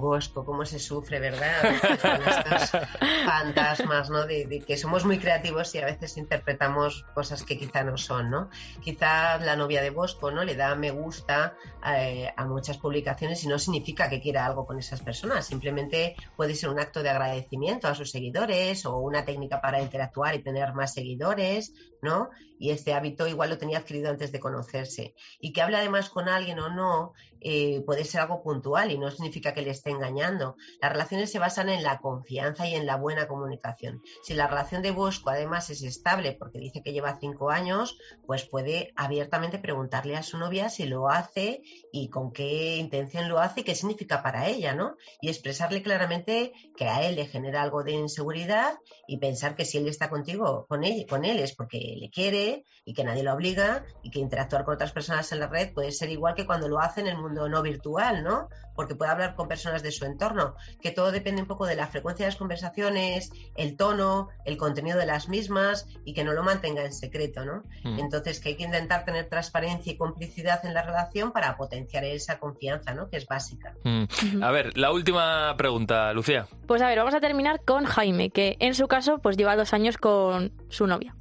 Speaker 10: Bosco, cómo se sufre, ¿verdad? estos fantasmas, ¿no? De, que somos muy creativos y a veces interpretamos cosas que quizá no son, ¿no? Quizá la novia de Bosco, ¿no? Le da me gusta eh, a muchas publicaciones y no significa que quiera algo con esas personas, simplemente puede ser un acto de agradecimiento a sus seguidores o una técnica para interactuar y tener más seguidores, ¿no? Y este hábito igual lo tenía adquirido antes de conocerse. Y que hable además con alguien o no, eh, puede ser algo puntual y no significa que le esté engañando. Las relaciones se basan en la confianza y en la buena comunicación. Si la relación de Bosco además es estable, porque dice que lleva cinco años, pues puede abiertamente preguntarle a su novia si lo hace y con qué intención lo hace y qué significa para ella, ¿no? Y expresarle claramente que a él le genera algo de inseguridad y pensar que si él está contigo, con él, con él es porque le quiere y que nadie lo obliga y que interactuar con otras personas en la red puede ser igual que cuando lo hace en el mundo no virtual, ¿no? Porque puede hablar con personas de su entorno, que todo depende un poco de la frecuencia de las conversaciones, el tono, el contenido de las mismas y que no lo mantenga en secreto, ¿no? Mm. Entonces que hay que intentar tener transparencia y complicidad en la relación para potenciar esa confianza, ¿no? Que es básica.
Speaker 1: Mm. A ver, la última pregunta, Lucía.
Speaker 9: Pues a ver, vamos a terminar con Jaime, que en su caso pues lleva dos años con su novia.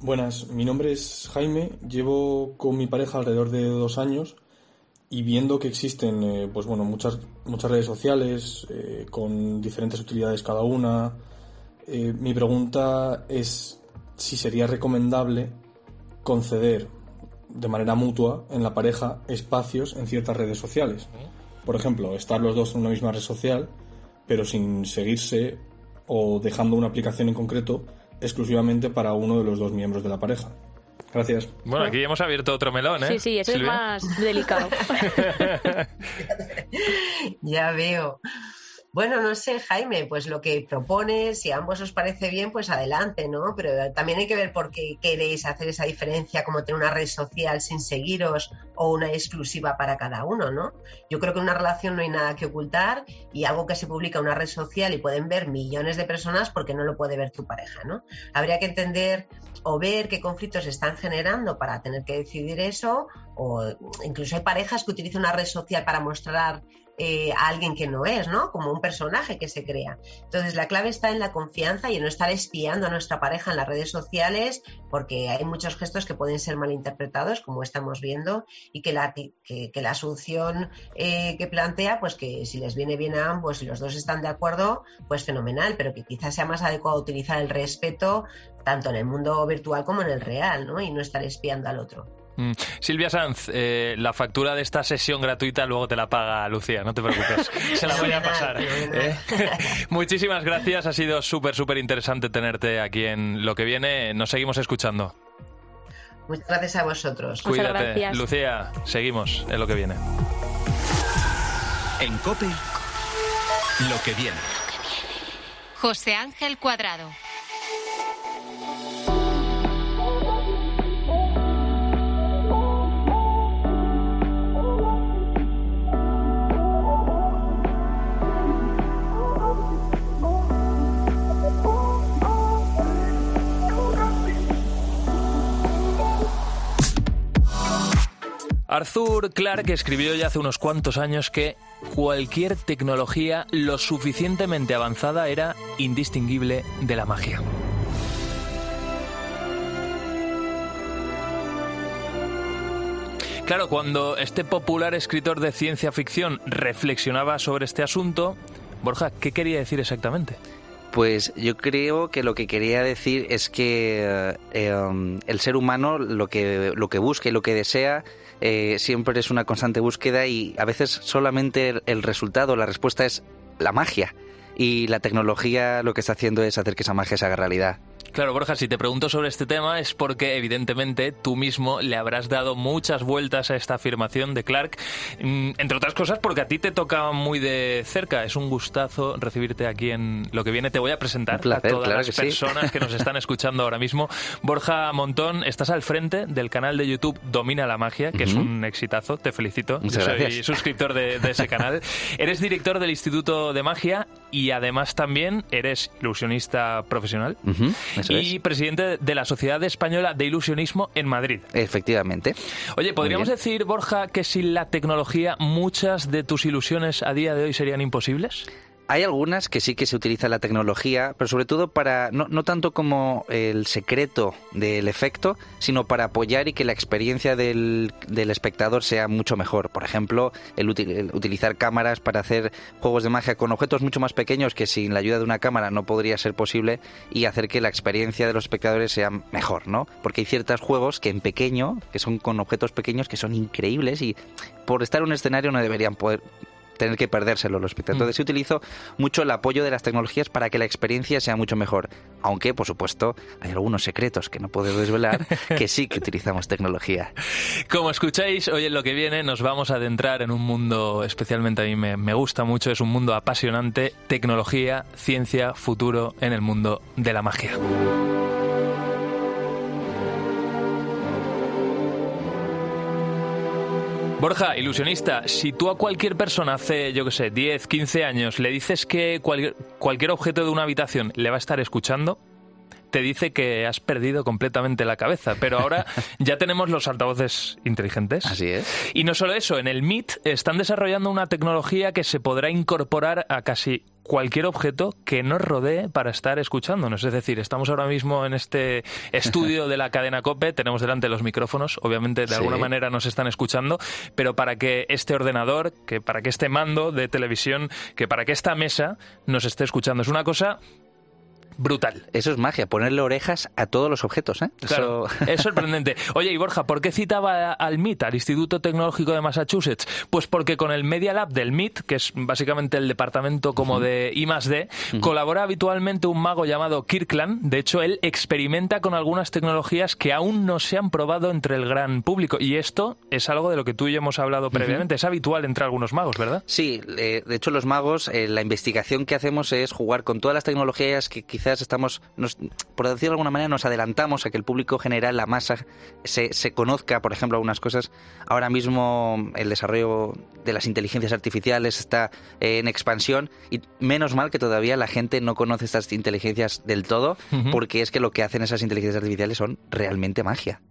Speaker 12: Buenas, mi nombre es Jaime, llevo con mi pareja alrededor de dos años y viendo que existen eh, pues bueno muchas muchas redes sociales eh, con diferentes utilidades cada una eh, mi pregunta es si sería recomendable conceder de manera mutua en la pareja espacios en ciertas redes sociales. Por ejemplo estar los dos en una misma red social pero sin seguirse o dejando una aplicación en concreto exclusivamente para uno de los dos miembros de la pareja Gracias.
Speaker 1: Bueno, aquí hemos abierto otro melón, ¿eh?
Speaker 9: Sí, sí, eso es más delicado.
Speaker 10: ya veo. Bueno, no sé, Jaime, pues lo que propones, si a ambos os parece bien, pues adelante, ¿no? Pero también hay que ver por qué queréis hacer esa diferencia, como tener una red social sin seguiros o una exclusiva para cada uno, ¿no? Yo creo que en una relación no hay nada que ocultar y algo que se publica en una red social y pueden ver millones de personas porque no lo puede ver tu pareja, ¿no? Habría que entender o ver qué conflictos están generando para tener que decidir eso, o incluso hay parejas que utilizan una red social para mostrar eh, a alguien que no es, ¿no? Como un personaje que se crea. Entonces, la clave está en la confianza y en no estar espiando a nuestra pareja en las redes sociales, porque hay muchos gestos que pueden ser malinterpretados, como estamos viendo, y que la, que, la solución eh, que plantea, pues que si les viene bien a ambos y los dos están de acuerdo, pues fenomenal, pero que quizás sea más adecuado utilizar el respeto tanto en el mundo virtual como en el real, ¿no? Y no estar espiando al otro.
Speaker 1: Mm. Silvia Sanz, eh, la factura de esta sesión gratuita luego te la paga Lucía, no te preocupes, se la voy a pasar. ¿eh? Muchísimas gracias, ha sido súper, súper interesante tenerte aquí en Lo que viene, nos seguimos escuchando.
Speaker 10: Muchas gracias a vosotros.
Speaker 1: Cuídate, Lucía, seguimos en Lo que viene.
Speaker 3: En COPE, Lo que viene.
Speaker 4: José Ángel Cuadrado.
Speaker 1: Arthur Clarke escribió ya hace unos cuantos años que cualquier tecnología lo suficientemente avanzada era indistinguible de la magia. Claro, cuando este popular escritor de ciencia ficción reflexionaba sobre este asunto, Borja, ¿qué quería decir exactamente?
Speaker 13: Pues yo creo que lo que quería decir es que eh, um, el ser humano lo que, lo que busca y lo que desea eh, siempre es una constante búsqueda y a veces solamente el resultado, la respuesta es la magia. Y la tecnología lo que está haciendo es hacer que esa magia se haga realidad.
Speaker 1: Claro, Borja, si te pregunto sobre este tema es porque evidentemente tú mismo le habrás dado muchas vueltas a esta afirmación de Clark, mm, entre otras cosas porque a ti te toca muy de cerca. Es un gustazo recibirte aquí en lo que viene. Te voy a presentar a todas las personas que nos están escuchando ahora mismo. Borja Montón, estás al frente del canal de YouTube Domina la Magia, que es un exitazo. Te felicito. soy suscriptor de, ese canal. eres director del Instituto de Magia y además también eres ilusionista profesional y presidente de la Sociedad Española de Ilusionismo en Madrid.
Speaker 13: Efectivamente.
Speaker 1: Oye, ¿podríamos decir, Borja, que sin la tecnología muchas de tus ilusiones a día de hoy serían imposibles?
Speaker 13: Hay algunas que sí que se utiliza la tecnología, pero sobre todo para, no, no, tanto como el secreto del efecto, sino para apoyar y que la experiencia del, del espectador sea mucho mejor. Por ejemplo, el, utilizar cámaras para hacer juegos de magia con objetos mucho más pequeños que sin la ayuda de una cámara no podría ser posible y hacer que la experiencia de los espectadores sea mejor, ¿no? Porque hay ciertos juegos que en pequeño, que son con objetos pequeños, que son increíbles y por estar en un escenario no deberían poder tener que perdérselo los espectadores. Entonces, mm. utilizo mucho el apoyo de las tecnologías para que la experiencia sea mucho mejor. Aunque, por supuesto, hay algunos secretos que no puedo desvelar que sí que utilizamos tecnología.
Speaker 1: Como escucháis, hoy en lo que viene nos vamos a adentrar en un mundo, especialmente a mí me, me gusta mucho, es un mundo apasionante, tecnología, ciencia, futuro en el mundo de la magia. Borja, ilusionista, si tú a cualquier persona hace, yo qué sé, 10, 15 años le dices que cualquier, cualquier objeto de una habitación le va a estar escuchando, te dice que has perdido completamente la cabeza. Pero ahora ya tenemos los altavoces inteligentes.
Speaker 13: Así es.
Speaker 1: Y no solo eso, en el MIT están desarrollando una tecnología que se podrá incorporar a casi cualquier objeto que nos rodee para estar escuchándonos. Es decir, estamos ahora mismo en este estudio de la cadena COPE, tenemos delante los micrófonos, obviamente de alguna manera nos están escuchando, pero para que este ordenador, que para que este mando de televisión, que para que esta mesa nos esté escuchando. Es una cosa brutal.
Speaker 13: Eso es magia, ponerle orejas a todos los objetos. ¿eh?
Speaker 1: Claro, es sorprendente. Oye, y Borja, ¿por qué citaba al MIT, al Instituto Tecnológico de Massachusetts? Pues porque con el Media Lab del MIT, que es básicamente el departamento como de I D, colabora habitualmente un mago llamado Kirkland. De hecho, él experimenta con algunas tecnologías que aún no se han probado entre el gran público. Y esto es algo de lo que tú y yo hemos hablado previamente. Es habitual entre algunos magos, ¿verdad?
Speaker 13: Sí, de hecho los magos, eh, la investigación que hacemos es jugar con todas las tecnologías que quizás quizás estamos, por decirlo de alguna manera, nos adelantamos a que el público general, la masa, se, se conozca, por ejemplo, algunas cosas. Ahora mismo el desarrollo de las inteligencias artificiales está en expansión y menos mal que todavía la gente no conoce estas inteligencias del todo, porque es que lo que hacen esas inteligencias artificiales son realmente magia.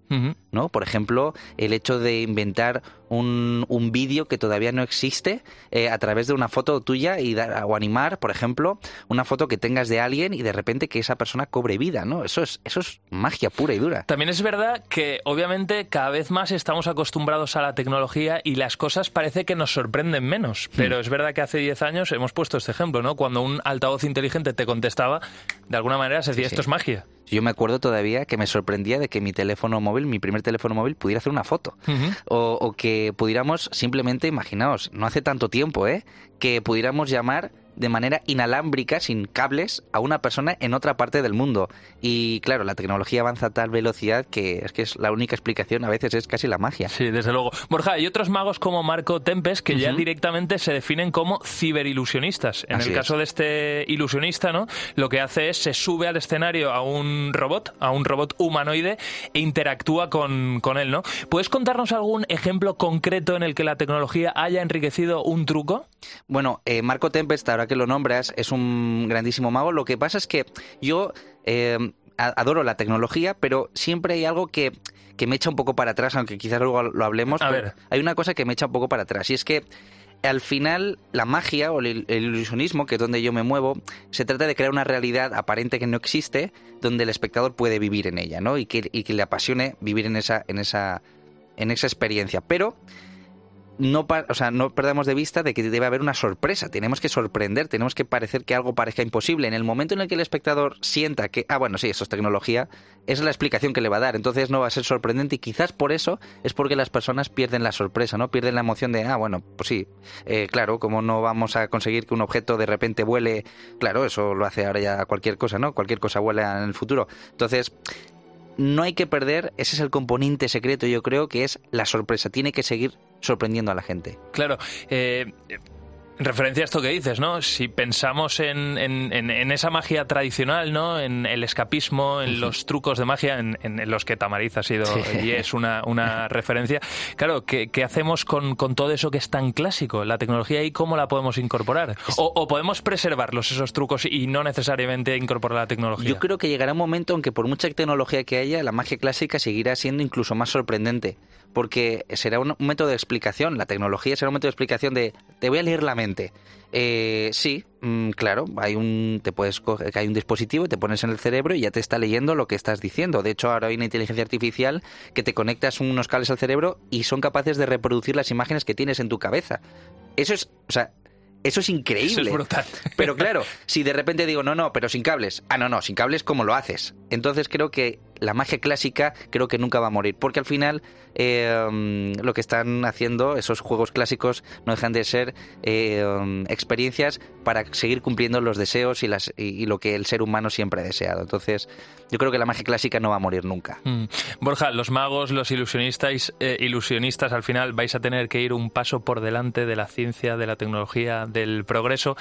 Speaker 13: ¿No? Por ejemplo, el hecho de inventar un, un vídeo que todavía no existe eh, a través de una foto tuya y dar, o animar, por ejemplo, una foto que tengas de alguien y de repente que esa persona cobre vida, ¿no? Eso es, eso es magia pura y dura.
Speaker 1: También es verdad que obviamente cada vez más estamos acostumbrados a la tecnología y las cosas parece que nos sorprenden menos. Hmm. Pero es verdad que hace 10 años hemos puesto este ejemplo, ¿no? Cuando un altavoz inteligente te contestaba, de alguna manera se decía, esto es magia.
Speaker 13: Yo me acuerdo todavía que me sorprendía de que mi teléfono móvil, mi primer teléfono móvil, pudiera hacer una foto. o, o, que pudiéramos simplemente, imaginaos, no hace tanto tiempo, ¿eh? Que pudiéramos llamar de manera inalámbrica, sin cables, a una persona en otra parte del mundo. Y claro, la tecnología avanza a tal velocidad que es que es la única explicación a veces es casi la magia.
Speaker 1: Sí, desde luego. Borja, hay otros magos como Marco Tempes que ya directamente se definen como ciberilusionistas. En el caso de este ilusionista, ¿no? Lo que hace es se sube al escenario a un robot, a un robot humanoide e interactúa con, con él, ¿no? ¿Puedes contarnos algún ejemplo concreto en el que la tecnología haya enriquecido un truco?
Speaker 13: Bueno, eh, Marco Tempest, ahora que lo nombras, es un grandísimo mago. Lo que pasa es que yo eh, adoro la tecnología, pero siempre hay algo que, que me echa un poco para atrás, aunque quizás luego lo hablemos.
Speaker 1: A ver.
Speaker 13: Hay una cosa que me echa un poco para atrás, y es que al final la magia o el, ilusionismo, que es donde yo me muevo, se trata de crear una realidad aparente que no existe, donde el espectador puede vivir en ella, ¿no? Y que, y que le apasione vivir en esa, en esa, en esa experiencia. Pero no, o sea, no perdamos de vista de que debe haber una sorpresa. Tenemos que sorprender, tenemos que parecer que algo parezca imposible. En el momento en el que el espectador sienta que, ah, bueno, sí, eso es tecnología, es la explicación que le va a dar. Entonces no va a ser sorprendente y quizás por eso es porque las personas pierden la sorpresa, ¿no? Pierden la emoción de, ah, bueno, pues sí, eh, claro, como no vamos a conseguir que un objeto de repente vuele, claro, eso lo hace ahora ya cualquier cosa, ¿no? Cualquier cosa vuela en el futuro. Entonces, no hay que perder, ese es el componente secreto, yo creo, que es la sorpresa. Tiene que seguir sorprendiendo a la gente.
Speaker 1: Claro. Eh, en referencia a esto que dices, ¿no? Si pensamos en, en, esa magia tradicional, ¿no? En el escapismo, en los trucos de magia, en, los que Tamariz ha sido y es una, una referencia. Claro, ¿qué, qué hacemos con, con, todo eso que es tan clásico? La tecnología y cómo la podemos incorporar. O, o, podemos preservarlos, esos trucos, y no necesariamente incorporar la tecnología?
Speaker 13: Yo creo que llegará un momento en que por mucha tecnología que haya, la magia clásica seguirá siendo incluso más sorprendente porque será un, método de explicación, la tecnología será un método de explicación de te voy a leer la mente. Eh, sí, mm, claro, hay un te puedes hay un dispositivo, te pones en el cerebro y ya te está leyendo lo que estás diciendo. De hecho, ahora hay una inteligencia artificial que te conectas unos cables al cerebro y son capaces de reproducir las imágenes que tienes en tu cabeza. Eso es, o sea, eso es increíble.
Speaker 1: es brutal.
Speaker 13: Pero claro, si de repente digo, no, no, pero sin cables. Ah, no, no, sin cables, ¿cómo lo haces? Entonces creo que la magia clásica creo que nunca va a morir, porque al final eh, lo que están haciendo esos juegos clásicos no dejan de ser eh, experiencias para seguir cumpliendo los deseos y, las, y, lo que el ser humano siempre ha deseado. Entonces, yo creo que la magia clásica no va a morir nunca.
Speaker 1: Mm. Borja, los magos, los ilusionistas, eh, ilusionistas, al final vais a tener que ir un paso por delante de la ciencia, de la tecnología, del progreso.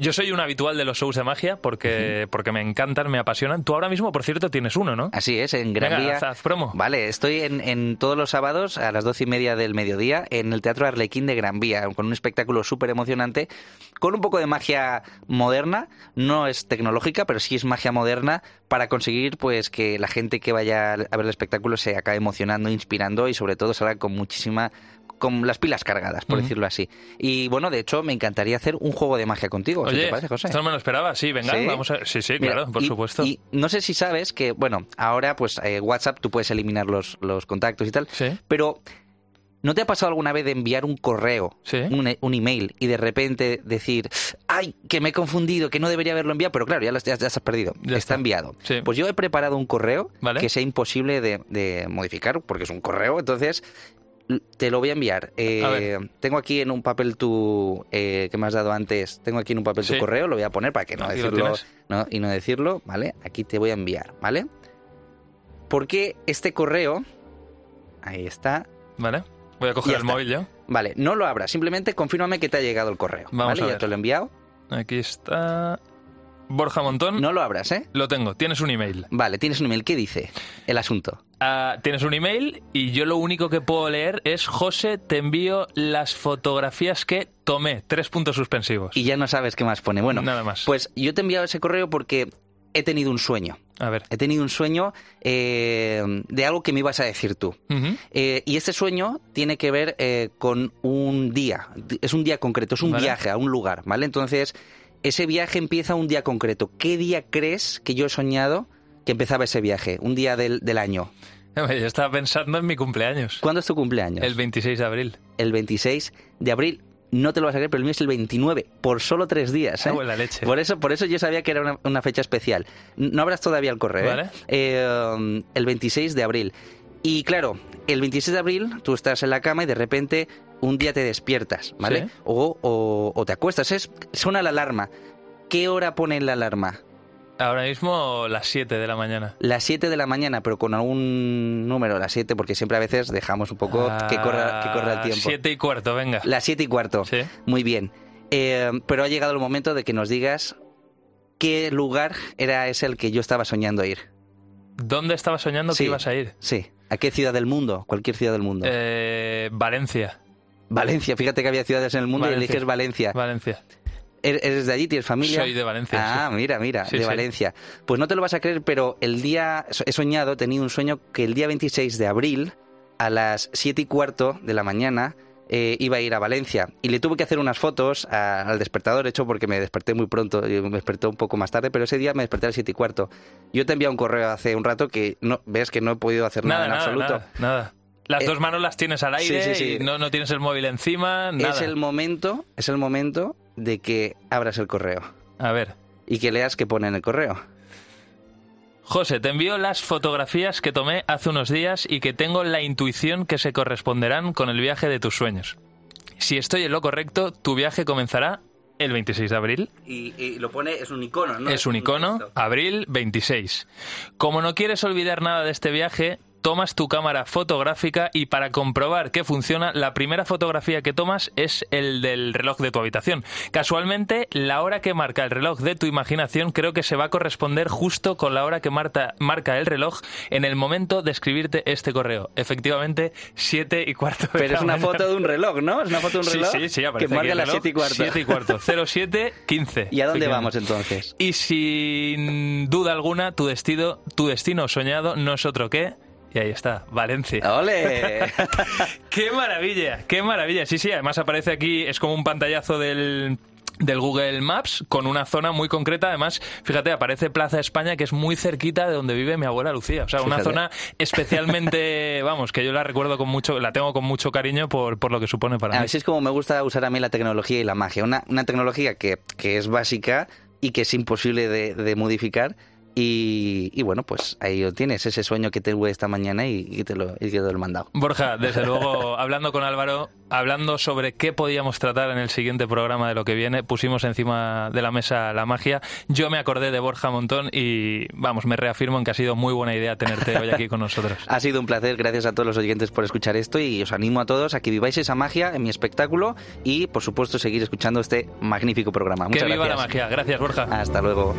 Speaker 1: yo soy un habitual de los shows de magia porque, porque me encantan, me apasionan. Tú ahora mismo, por cierto, tienes uno, ¿no?
Speaker 13: Así en Gran Vía.
Speaker 1: promo.
Speaker 13: Vale, estoy en, todos los sábados a las doce y media del mediodía en el Teatro Arlequín de Gran Vía, con un espectáculo súper emocionante, con un poco de magia moderna, no es tecnológica, pero sí es magia moderna para conseguir pues que la gente que vaya a ver el espectáculo se acabe emocionando, inspirando y sobre todo salga con muchísima con las pilas cargadas, por decirlo así. Y bueno, de hecho, me encantaría hacer un juego de magia contigo.
Speaker 1: Oye,
Speaker 13: te parece, José?
Speaker 1: Esto no me lo esperaba, sí, venga, vamos a... Sí, sí, claro, por supuesto.
Speaker 13: Y no sé si sabes que, bueno, ahora pues eh, WhatsApp tú puedes eliminar los, los contactos y tal, pero ¿No te ha pasado alguna vez de enviar un correo, un, un, email, y de repente decir, ay, que me he confundido, que no debería haberlo enviado, pero claro, ya lo has perdido, está, enviado. Pues yo he preparado un correo que sea imposible de, de, modificar, porque es un correo, entonces te lo voy a enviar. Eh, tengo aquí en un papel tu eh, que me has dado antes. Tengo aquí en un papel tu correo. Lo voy a poner para que no ah, decirlo no, y no decirlo, ¿vale? Aquí te voy a enviar, ¿vale? Porque este correo, ahí está.
Speaker 1: Vale. Voy a coger el móvil ya.
Speaker 13: Vale, no lo abras. Simplemente confírmame que te ha llegado el correo.
Speaker 1: Vamos
Speaker 13: ¿vale? Ya te lo he enviado.
Speaker 1: Aquí está. Borja Montón.
Speaker 13: No lo abras, ¿eh?
Speaker 1: Lo tengo. Tienes un email.
Speaker 13: Vale, tienes un email. ¿Qué dice el asunto?
Speaker 1: Ah, tienes un email y yo lo único que puedo leer es José, te envío las fotografías que tomé. Tres puntos suspensivos.
Speaker 13: Y ya no sabes qué más pone. Bueno,
Speaker 1: nada más.
Speaker 13: Pues yo te he enviado ese correo porque he tenido un sueño.
Speaker 1: A ver.
Speaker 13: He tenido un sueño eh, de algo que me ibas a decir tú. Eh, y este sueño tiene que ver eh, con un día. Es un día concreto, es un viaje a un lugar, ¿vale? Entonces ese viaje empieza un día concreto. ¿Qué día crees que yo he soñado que empezaba ese viaje? Un día del, año.
Speaker 1: Yo estaba pensando en mi cumpleaños.
Speaker 13: ¿Cuándo es tu cumpleaños?
Speaker 1: El 26 de abril.
Speaker 13: El 26 de abril. No te lo vas a creer, pero el mío es el 29, por solo tres días. ¿eh?
Speaker 1: la leche.
Speaker 13: Por eso, por eso yo sabía que era una, fecha especial. No habrás todavía el correo. ¿eh? ¿Vale? Eh, el 26 de abril. Y claro, el 26 de abril tú estás en la cama y de repente un día te despiertas, ¿vale? O, o, te acuestas, es, suena la alarma. ¿Qué hora pone la alarma?
Speaker 1: Ahora mismo las 7 de la mañana.
Speaker 13: Las 7 de la mañana, pero con algún número, las 7, porque siempre a veces dejamos un poco que, corra, que corra el tiempo.
Speaker 1: 7 y cuarto, venga.
Speaker 13: Las 7 y cuarto.
Speaker 1: Sí.
Speaker 13: Muy bien. Eh, pero ha llegado el momento de que nos digas qué lugar era ese el que yo estaba soñando ir.
Speaker 1: ¿Dónde estabas soñando que ibas a ir?
Speaker 13: Sí. ¿A qué ciudad del mundo? Cualquier ciudad del mundo.
Speaker 1: Eh, Valencia.
Speaker 13: Valencia, fíjate que había ciudades en el mundo y eliges Valencia.
Speaker 1: Valencia.
Speaker 13: Er, ¿Eres de allí? ¿Tienes familia?
Speaker 1: Soy de Valencia.
Speaker 13: Ah, mira, mira, de Valencia. Pues no te lo vas a creer, pero el día, he soñado, he tenido un sueño que el día 26 de abril, a las 7 y cuarto de la mañana, eh, iba a ir a Valencia y le tuve que hacer unas fotos al despertador, hecho porque me desperté muy pronto, me desperté un poco más tarde, pero ese día me desperté a las 7 y cuarto. Yo te envié un correo hace un rato que no ves que no he podido hacer nada, en absoluto.
Speaker 1: Nada, Las eh, dos manos las tienes al aire y no, no tienes el móvil encima, nada.
Speaker 13: Es el momento, es el momento de que abras el correo.
Speaker 1: A ver.
Speaker 13: Y que leas qué pone en el correo.
Speaker 1: José, te envío las fotografías que tomé hace unos días y que tengo la intuición que se corresponderán con el viaje de tus sueños. Si estoy en lo correcto, tu viaje comenzará el 26 de abril.
Speaker 13: Y, lo pone, es un icono, ¿no?
Speaker 1: Es un icono, abril 26. Como no quieres olvidar nada de este viaje, tomas tu cámara fotográfica y para comprobar que funciona, la primera fotografía que tomas es el del reloj de tu habitación. Casualmente, la hora que marca el reloj de tu imaginación creo que se va a corresponder justo con la hora que marca, marca el reloj en el momento de escribirte este correo. Efectivamente, 7 y cuarto.
Speaker 13: Pero es una foto de un reloj, ¿no? Es una foto de un reloj
Speaker 1: sí, sí,
Speaker 13: que marca las 7 y cuarto.
Speaker 1: 7 y cuarto, 07, 15.
Speaker 13: ¿Y a dónde vamos entonces?
Speaker 1: Y sin duda alguna, tu destino, tu destino soñado no es otro que y ahí está, Valencia.
Speaker 13: ¡Ole!
Speaker 1: ¡Qué maravilla! ¡Qué maravilla! Sí, sí, además aparece aquí, es como un pantallazo del del Google Maps con una zona muy concreta. Además, fíjate, aparece Plaza España, que es muy cerquita de donde vive mi abuela Lucía. O sea, una zona especialmente, vamos, que yo la recuerdo con mucho, la tengo con mucho cariño por, por lo que supone para mí.
Speaker 13: Así es como me gusta usar a mí la tecnología y la magia. Una, una tecnología que, que es básica y que es imposible de, de modificar y, bueno, pues ahí lo tienes, ese sueño que tuve esta mañana y, te lo, y te lo he mandado.
Speaker 1: Borja, desde luego, hablando con Álvaro, hablando sobre qué podíamos tratar en el siguiente programa de lo que viene, pusimos encima de la mesa la magia. Yo me acordé de Borja Montón y, vamos, me reafirmo en que ha sido muy buena idea tenerte hoy aquí con nosotros.
Speaker 13: ha sido un placer, gracias a todos los oyentes por escuchar esto y os animo a todos a que viváis esa magia en mi espectáculo y, por supuesto, seguir escuchando este magnífico programa. Muchas
Speaker 1: que
Speaker 13: viva
Speaker 1: la magia. Gracias, Borja.
Speaker 13: Hasta luego.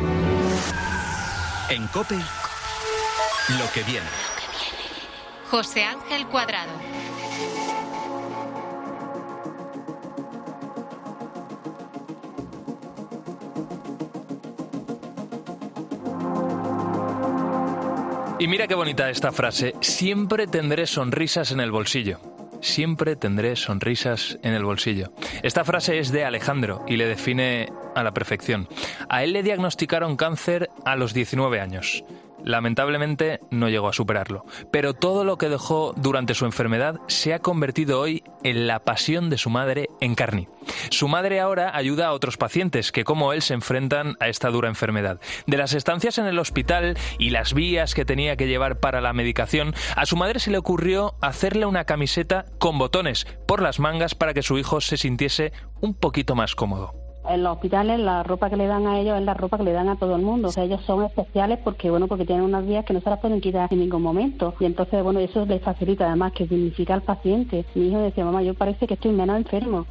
Speaker 3: En COPE, lo que viene.
Speaker 4: José Ángel Cuadrado.
Speaker 1: Y mira qué bonita esta frase. Siempre tendré sonrisas en el bolsillo. Siempre tendré sonrisas en el bolsillo. Esta frase es de Alejandro y le define a la perfección. A él le diagnosticaron cáncer a los 19 años. Lamentablemente no llegó a superarlo, pero todo lo que dejó durante su enfermedad se ha convertido hoy en la pasión de su madre en Carni. Su madre ahora ayuda a otros pacientes que como él se enfrentan a esta dura enfermedad. De las estancias en el hospital y las vías que tenía que llevar para la medicación, a su madre se le ocurrió hacerle una camiseta con botones por las mangas para que su hijo se sintiese un poquito más cómodo
Speaker 14: en los hospitales la ropa que le dan a ellos es la ropa que le dan a todo el mundo. O sea, ellos son especiales porque, bueno, porque tienen unas vías que no se las pueden quitar en ningún momento. Y entonces, bueno, eso les facilita además que significa al paciente. Mi hijo decía, mamá, yo parece que estoy menos enfermo.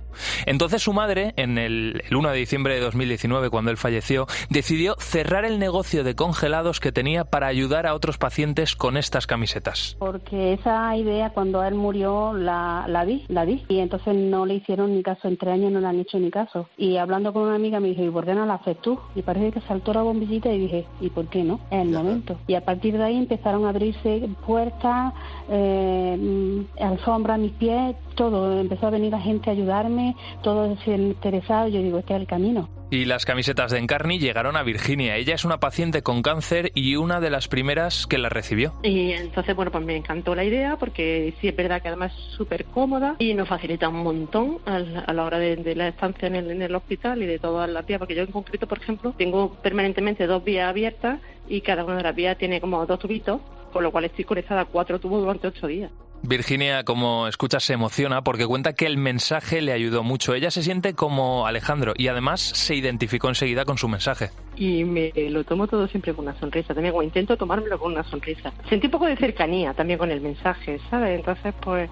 Speaker 1: Entonces su madre, en el, 1 de diciembre de 2019, cuando él falleció, decidió cerrar el negocio de congelados que tenía para ayudar a otros pacientes con estas camisetas.
Speaker 14: Porque esa idea, cuando él murió, la, la vi, la vi. Y entonces no le hicieron ni caso, entre años no le han hecho ni caso. Y hablando con una amiga me dijo, ¿y por qué no la haces tú? Y parece que saltó la bombillita y dije, ¿y por qué no? En el momento. Y a partir de ahí empezaron a abrirse puertas, eh, mm, alfombra a mis pies, todo. Empezó a venir la gente a ayudarme, todos interesados. Yo digo, este es el camino.
Speaker 1: Y las camisetas de Encarni llegaron a Virginia. Ella es una paciente con cáncer y una de las primeras que la recibió.
Speaker 14: Y entonces, bueno, pues me encantó la idea porque sí es verdad que además es súper cómoda y nos facilita un montón a la hora de, la estancia en el, en el, hospital y de todas las vías. Porque yo en concreto, por ejemplo, tengo permanentemente dos vías abiertas y cada una de las vías tiene como dos tubitos, con lo cual estoy conectada a cuatro tubos durante ocho días.
Speaker 1: Virginia, como escuchas, se emociona porque cuenta que el mensaje le ayudó mucho. Ella se siente como Alejandro y además se identificó enseguida con su mensaje.
Speaker 14: Y me lo tomo todo siempre con una sonrisa, también o intento tomármelo con una sonrisa. Sentí un poco de cercanía también con el mensaje, ¿sabes? Entonces, pues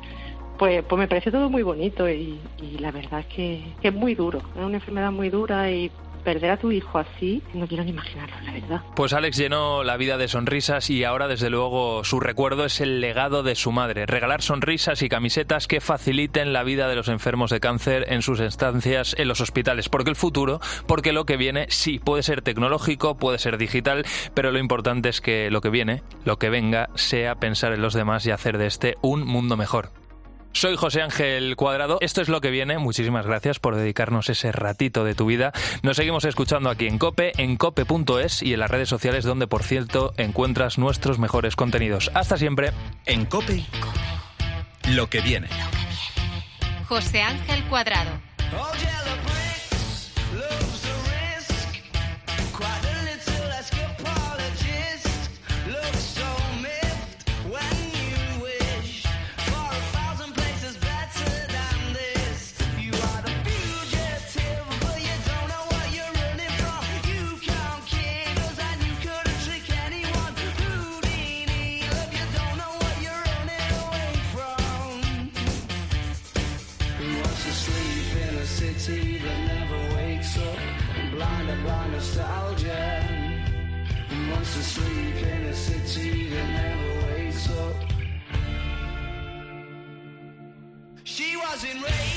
Speaker 15: Pues, pues me parece todo muy bonito y, la verdad es que, que, es muy duro, es una enfermedad muy dura y perder a tu hijo así, no quiero ni imaginarlo, la verdad.
Speaker 1: Pues Alex llenó la vida de sonrisas y ahora, desde luego, su recuerdo es el legado de su madre. Regalar sonrisas y camisetas que faciliten la vida de los enfermos de cáncer en sus estancias en los hospitales. Porque el futuro, porque lo que viene, sí, puede ser tecnológico, puede ser digital, pero lo importante es que lo que viene, lo que venga, sea pensar en los demás y hacer de este un mundo mejor. Soy José Ángel Cuadrado. Esto es lo que viene. Muchísimas gracias por dedicarnos ese ratito de tu vida. Nos seguimos escuchando aquí en Cope, en cope.es y en las redes sociales donde, por cierto, encuentras nuestros mejores contenidos. Hasta siempre.
Speaker 3: En Cope, lo que viene.
Speaker 4: José Ángel Cuadrado. rising rage.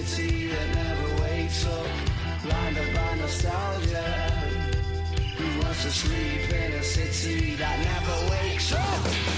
Speaker 4: city that never wakes up, blinded by nostalgia. Who wants to sleep in a
Speaker 16: city that never wakes up?